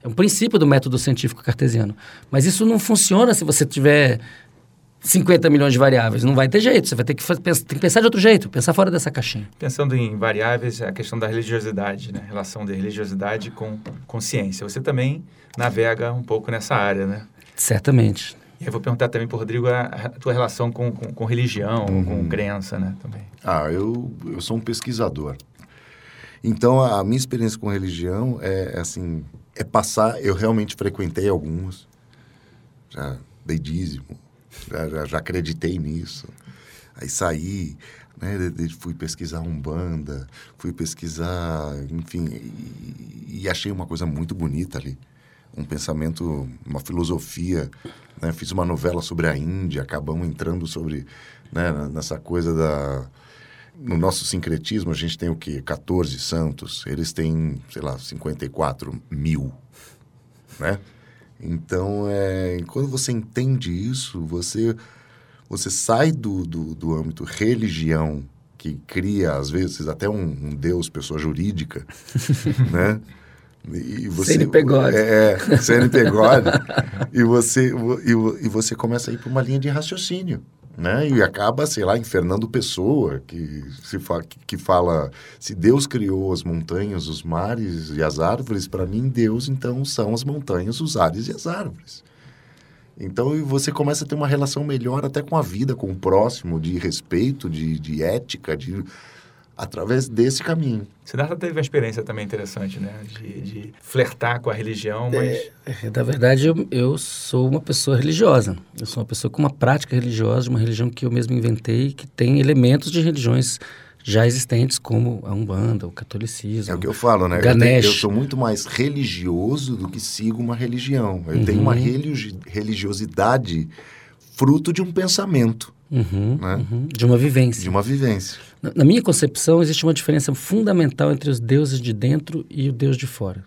É um princípio do método científico cartesiano. Mas isso não funciona se você tiver 50 milhões de variáveis. Não vai ter jeito. Você vai ter que, fazer, tem que pensar de outro jeito, pensar fora dessa caixinha. Pensando em variáveis, a questão da religiosidade, né? A relação da religiosidade com consciência. Você também navega um pouco nessa área, né? Certamente. E eu vou perguntar também para o Rodrigo a, a, tua relação com, com, com religião, uhum. com crença, né? Também. Ah, eu, eu sou um pesquisador. Então, a minha experiência com religião é, assim, é passar... Eu realmente frequentei alguns, já dei dízimo, já, já, já acreditei nisso. Aí saí, né, fui pesquisar Umbanda, fui pesquisar, enfim, e, e, achei uma coisa muito bonita ali. Um pensamento, uma filosofia. Né? Fiz uma novela sobre a Índia, acabamos entrando sobre, né, nessa coisa da... No nosso sincretismo, a gente tem o quê? 14 santos. Eles têm, sei lá, 54 mil, né? Então, é, quando você entende isso, você, você sai do, do, do âmbito religião, que cria, às vezes, até um, um Deus, pessoa jurídica, né? E você, CNPJ. É, é CNPJ. e, você, e, e você começa a ir para uma linha de raciocínio né? E acaba, sei lá, infernando pessoa que se fa que fala se Deus criou as montanhas, os mares e as árvores, para mim Deus então são as montanhas, os ares e as árvores. Então você começa a ter uma relação melhor até com a vida, com o próximo, de respeito, de, de ética, de através desse caminho. Siddhartha teve uma experiência também interessante, né? De, de flertar com a religião, mas... É, é, na verdade, eu, eu, sou uma pessoa religiosa. Eu sou uma pessoa com uma prática religiosa, de uma religião que eu mesmo inventei, que tem elementos de religiões já existentes, como a Umbanda, o catolicismo. É o que eu falo, né? Eu, tenho, eu, sou muito mais religioso do que sigo uma religião. Eu uhum. tenho uma religi religiosidade fruto de um pensamento. Uhum, né? uhum. De uma vivência. De uma vivência. Na, na, minha concepção, existe uma diferença fundamental entre os deuses de dentro e o Deus de fora.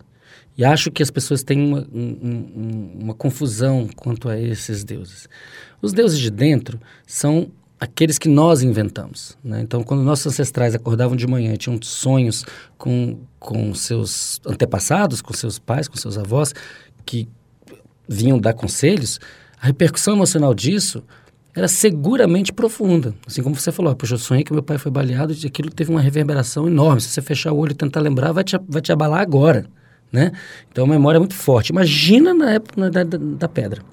E acho que as pessoas têm uma, um, uma confusão quanto a esses deuses. Os deuses de dentro são aqueles que nós inventamos. Né? Então, quando nossos ancestrais acordavam de manhã e tinham sonhos com, com seus antepassados, com seus pais, com seus avós, que vinham dar conselhos, a repercussão emocional disso era seguramente profunda. Assim como você falou, poxa, eu sonhei que meu pai foi baleado e aquilo teve uma reverberação enorme. Se você fechar o olho e tentar lembrar, vai te, vai te abalar agora, né? Então, a memória é muito forte. Imagina na época da, da, da pedra.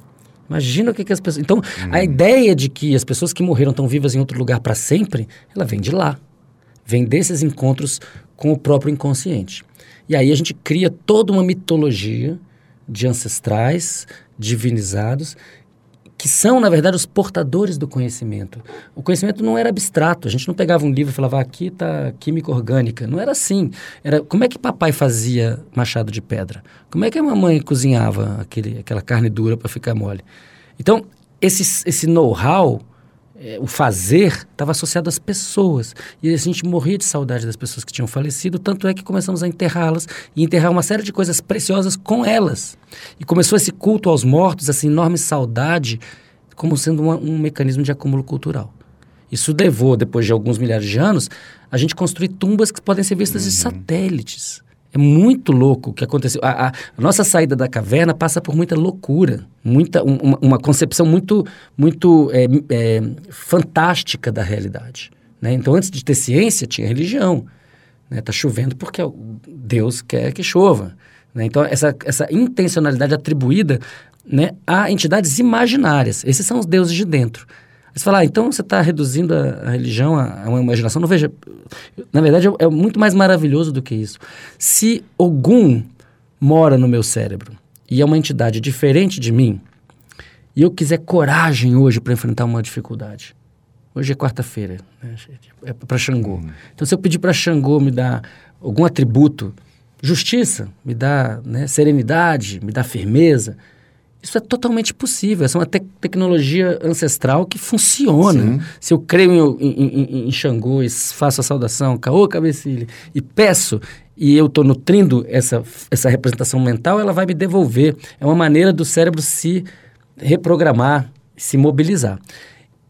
Imagina o que, que as pessoas... Então, hum. a ideia de que as pessoas que morreram estão vivas em outro lugar para sempre, ela vem de lá. Vem desses encontros com o próprio inconsciente. E aí a gente cria toda uma mitologia de ancestrais divinizados que são, na verdade, os portadores do conhecimento. O conhecimento não era abstrato. A gente não pegava um livro e falava, ah, aqui está química orgânica. Não era assim. Era como é que papai fazia machado de pedra? Como é que a mamãe cozinhava aquele, aquela carne dura para ficar mole? Então, esse, esse know-how é, o fazer estava associado às pessoas. E a gente morria de saudade das pessoas que tinham falecido, tanto é que começamos a enterrá-las e enterrar uma série de coisas preciosas com elas. E começou esse culto aos mortos, essa enorme saudade, como sendo uma, um mecanismo de acúmulo cultural. Isso levou, depois de alguns milhares de anos, a gente construir tumbas que podem ser vistas uhum. de satélites. É muito louco o que aconteceu. A, a, a, nossa saída da caverna passa por muita loucura, muita, um, uma, uma, concepção muito, muito é, é, fantástica da realidade. Né? Então, antes de ter ciência, tinha religião. Está né? Tá chovendo porque Deus quer que chova. Né? Então, essa, essa intencionalidade atribuída né, a entidades imaginárias. Esses são os deuses de dentro. Você fala, ah, então você está reduzindo a, a, religião a, a, uma imaginação. Não veja. Na verdade, é, é, muito mais maravilhoso do que isso. Se Ogum mora no meu cérebro e é uma entidade diferente de mim, e eu quiser coragem hoje para enfrentar uma dificuldade. Hoje é quarta-feira, né? é para Xangô. Uhum. Então, se eu pedir para Xangô me dar algum atributo, justiça, me dá né, serenidade, me dá firmeza, isso é totalmente possível. Essa é uma te tecnologia ancestral que funciona. Sim. Se eu creio em, em, em, Xangô e faço a saudação, caô, cabecilha, e peço, e eu estou nutrindo essa, essa representação mental, ela vai me devolver. É uma maneira do cérebro se reprogramar, se mobilizar.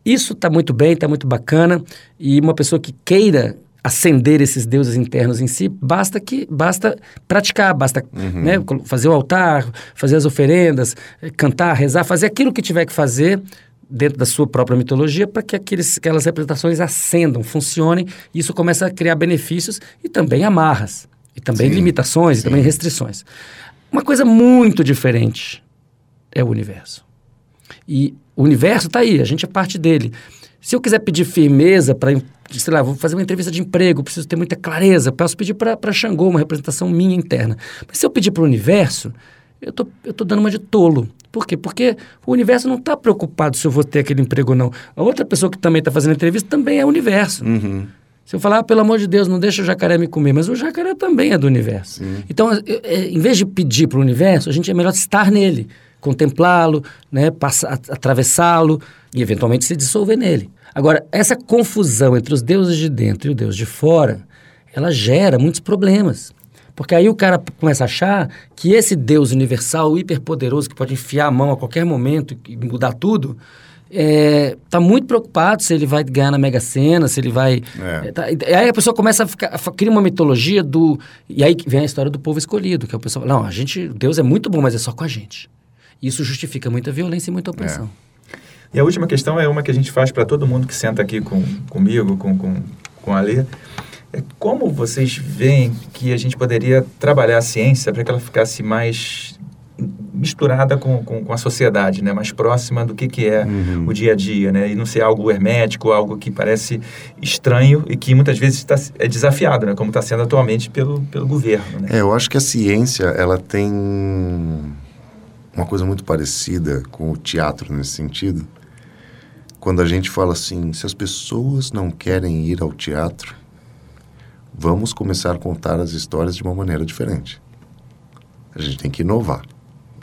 Isso está muito bem, está muito bacana, e uma pessoa que queira acender esses deuses internos em si, basta que basta praticar, basta uhum. né, fazer o altar, fazer as oferendas, cantar, rezar, fazer aquilo que tiver que fazer dentro da sua própria mitologia para que aqueles, aquelas representações acendam, funcionem, e isso começa a criar benefícios e também amarras, e também sim, limitações, sim. e também restrições. Uma coisa muito diferente é o universo. E o universo está aí, a gente é parte dele. Se eu quiser pedir firmeza para, sei lá, vou fazer uma entrevista de emprego, preciso ter muita clareza, posso pedir para Xangô uma representação minha interna. Mas se eu pedir para o universo, eu tô, eu tô dando uma de tolo. Por quê? Porque o universo não está preocupado se eu vou ter aquele emprego ou não. A outra pessoa que também está fazendo a entrevista também é o universo. Uhum. Se eu falar, ah, pelo amor de Deus, não deixa o jacaré me comer, mas o jacaré também é do universo. Sim. Então, eu, é, em vez de pedir para o universo, a gente é melhor estar nele, contemplá-lo, né, atravessá-lo e eventualmente se dissolver nele. Agora, essa confusão entre os deuses de dentro e o deus de fora, ela gera muitos problemas. Porque aí o cara começa a achar que esse Deus universal, hiperpoderoso, que pode enfiar a mão a qualquer momento e mudar tudo, está é, tá muito preocupado se ele vai ganhar na Mega Sena, se ele vai... É. É, tá, aí a pessoa começa a, ficar, a criar uma mitologia do... E aí vem a história do povo escolhido, que é o pessoal... Não, a gente... Deus é muito bom, mas é só com a gente. Isso justifica muita violência e muita opressão. É. E a última questão é uma que a gente faz para todo mundo que senta aqui com, comigo, com, com, com a Lê. É como vocês veem que a gente poderia trabalhar a ciência para que ela ficasse mais misturada com, com, com, a sociedade, né? mais próxima do que, que é uhum. o dia a dia, né? e não ser algo hermético, algo que parece estranho e que muitas vezes tá, é desafiado, né? como está sendo atualmente pelo, pelo governo. Né? É, eu acho que a ciência ela tem uma coisa muito parecida com o teatro nesse sentido, quando a gente fala assim, se as pessoas não querem ir ao teatro, vamos começar a contar as histórias de uma maneira diferente. A gente tem que inovar,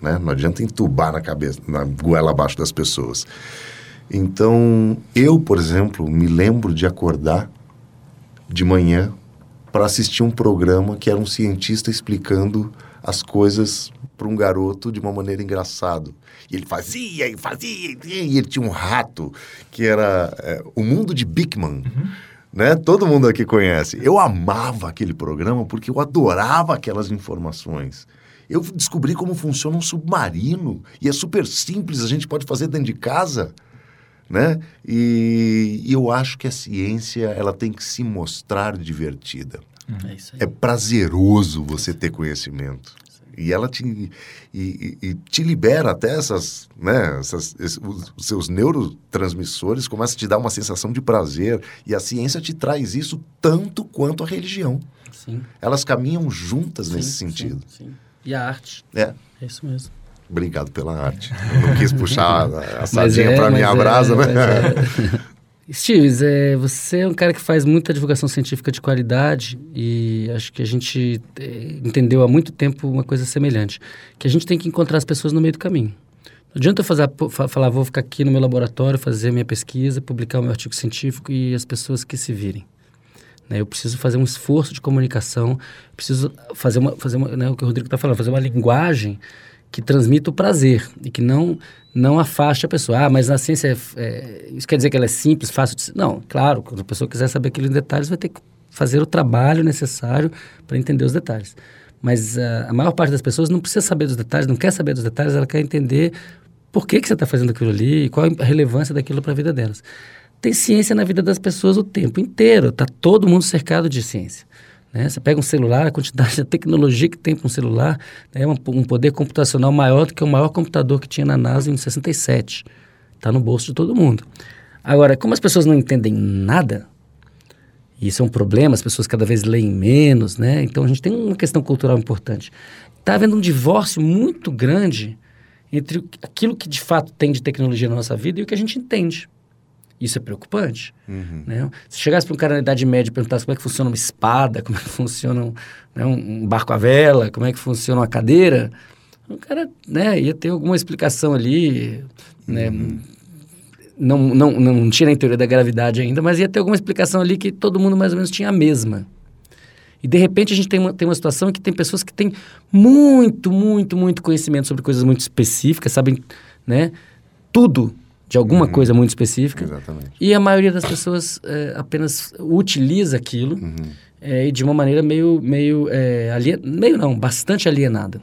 né? Não adianta entubar na cabeça, na goela abaixo das pessoas. Então, eu, por exemplo, me lembro de acordar de manhã para assistir um programa que era um cientista explicando as coisas para um garoto de uma maneira engraçada. E ele fazia e fazia, e ele tinha um rato que era é, o mundo de Bigman. Uhum. Né? Todo mundo aqui conhece. Eu amava aquele programa porque eu adorava aquelas informações. Eu descobri como funciona um submarino e é super simples, a gente pode fazer dentro de casa. né? E, e eu acho que a ciência ela tem que se mostrar divertida. É isso aí. É prazeroso você ter conhecimento. E ela te, e, e- e te libera até essas, né, essas, esse- os, seus neurotransmissores começam a te dar uma sensação de prazer. E a ciência te traz isso tanto quanto a religião. Sim. Elas caminham juntas nesse sim, sentido. Sim, sim. E a arte. É. É isso mesmo. Obrigado pela arte. Eu não quis puxar a, a sardinha é, para minha é, brasa, né? mas é. Você é um cara que faz muita divulgação científica de qualidade e acho que a gente é, entendeu há muito tempo uma coisa semelhante, que a gente tem que encontrar as pessoas no meio do caminho. Não adianta eu fazer, fa- falar, vou ficar aqui no meu laboratório, fazer minha pesquisa, publicar o meu artigo científico e as pessoas que se virem. né? Eu preciso fazer um esforço de comunicação, preciso fazer, uma, fazer uma, né, o que o Rodrigo está falando, fazer uma linguagem que transmita o prazer e que não não afaste a pessoa. Ah, mas na ciência, é, é, isso quer dizer que ela é simples, fácil de... Não, claro, quando a pessoa quiser saber aquilo em detalhes, vai ter que fazer o trabalho necessário para entender os detalhes. Mas ah, a maior parte das pessoas não precisa saber dos detalhes, não quer saber dos detalhes, ela quer entender por que, que você está fazendo aquilo ali e qual a relevância daquilo para a vida delas. Tem ciência na vida das pessoas o tempo inteiro, está todo mundo cercado de ciência. Né? Você pega um celular, a quantidade de tecnologia que tem para um celular né, é um, um poder computacional maior do que o maior computador que tinha na NASA em 67. Está no bolso de todo mundo. Agora, como as pessoas não entendem nada, e isso é um problema, as pessoas cada vez leem menos, né? Então a gente tem uma questão cultural importante. Está havendo um divórcio muito grande entre aquilo que de fato tem de tecnologia na nossa vida e o que a gente entende. Isso é preocupante. Né? Se chegasse para um cara na Idade Média e perguntasse como é que funciona uma espada, como é que funciona um, né, um barco à vela, como é que funciona uma cadeira, o cara né, ia ter alguma explicação ali. Né? Não, não, não tinha nem teoria da gravidade ainda, mas ia ter alguma explicação ali que todo mundo mais ou menos tinha a mesma. E de repente a gente tem uma, tem uma situação que tem pessoas que têm muito, muito, muito conhecimento sobre coisas muito específicas, sabem né, tudo de alguma coisa muito específica. Exatamente. E a maioria das pessoas é, apenas utiliza aquilo é, e de uma maneira meio, meio, é, alien... meio não, bastante alienada.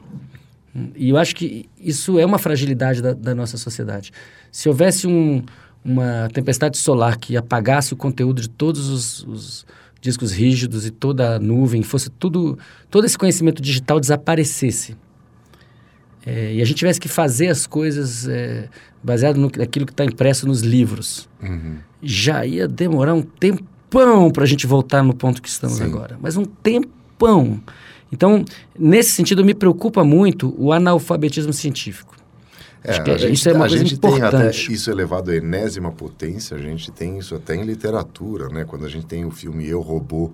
E eu acho que isso é uma fragilidade da, da nossa sociedade. Se houvesse um, uma tempestade solar que apagasse o conteúdo de todos os, os discos rígidos e toda a nuvem, fosse tudo, todo esse conhecimento digital desaparecesse, é, e a gente tivesse que fazer as coisas é, baseado no, naquilo que está impresso nos livros, Uhum. já ia demorar um tempão para a gente voltar no ponto que estamos Sim. agora. Mas um tempão. Então, nesse sentido, me preocupa muito o analfabetismo científico. É, Acho que a gente, isso é uma coisa gente tem até importante. isso elevado à enésima potência, a gente tem isso até em literatura, né? Quando a gente tem o filme Eu, Robô,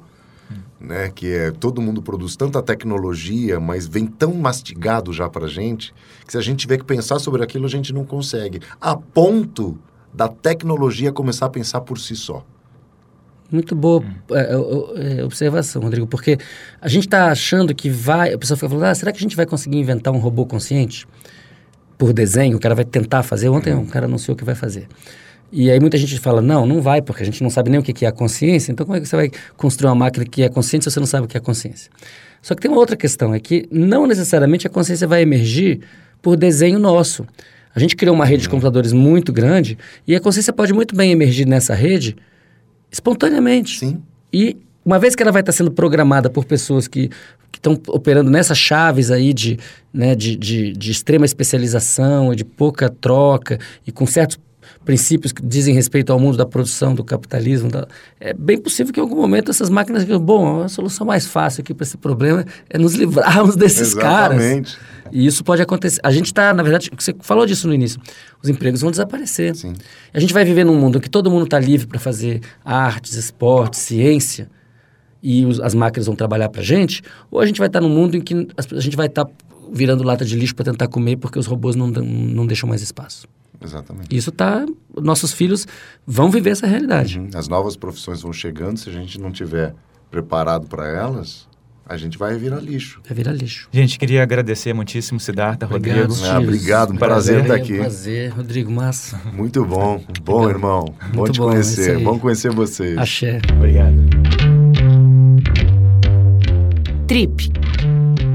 Hum. né? Que é, todo mundo produz tanta tecnologia, mas vem tão mastigado já pra gente, que se a gente tiver que pensar sobre aquilo, a gente não consegue. A ponto da tecnologia começar a pensar por si só. Muito boa é, é, é, observação, Rodrigo, porque a gente está achando que vai. A pessoa fica falando, ah, será que a gente vai conseguir inventar um robô consciente? Por desenho, o cara vai tentar fazer. Ontem um cara anunciou que vai fazer. E aí muita gente fala, não, não vai, porque a gente não sabe nem o que é a consciência, então como é que você vai construir uma máquina que é consciente se você não sabe o que é consciência? Só que tem uma outra questão, é que não necessariamente a consciência vai emergir por desenho nosso. A gente criou uma rede de computadores muito grande e a consciência pode muito bem emergir nessa rede espontaneamente. Sim. E uma vez que ela vai estar sendo programada por pessoas que estão operando nessas chaves aí de, né, de, de, de extrema especialização, de pouca troca e com certos princípios que dizem respeito ao mundo da produção, do capitalismo, da- é bem possível que em algum momento essas máquinas digam, bom, a solução mais fácil aqui para esse problema é nos livrarmos desses caras. Exatamente. E isso pode acontecer. A gente está, na verdade, você falou disso no início, os empregos vão desaparecer. Sim. A gente vai viver num mundo em que todo mundo está livre para fazer artes, esportes, ciência, e os- as máquinas vão trabalhar para a gente, ou a gente vai estar num mundo em que a gente vai estar virando lata de lixo para tentar comer porque os robôs não, não deixam mais espaço. Exatamente. Isso tá. Nossos filhos vão viver essa realidade. Uhum. As novas profissões vão chegando, se a gente não tiver preparado para elas, a gente vai virar lixo. Vai virar lixo. Gente, queria agradecer muitíssimo, Siddhartha, Obrigado, Rodrigo. Ah, obrigado, um Prazer. prazer estar É um aqui. Prazer, Rodrigo Massa. Muito bom, bom irmão, bom Muito te bom, é isso conhecer, bom conhecer vocês. Axé. Obrigado. Trip.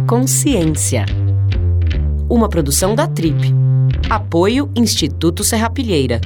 Consciência. Uma produção da Trip. Apoio Instituto Serrapilheira.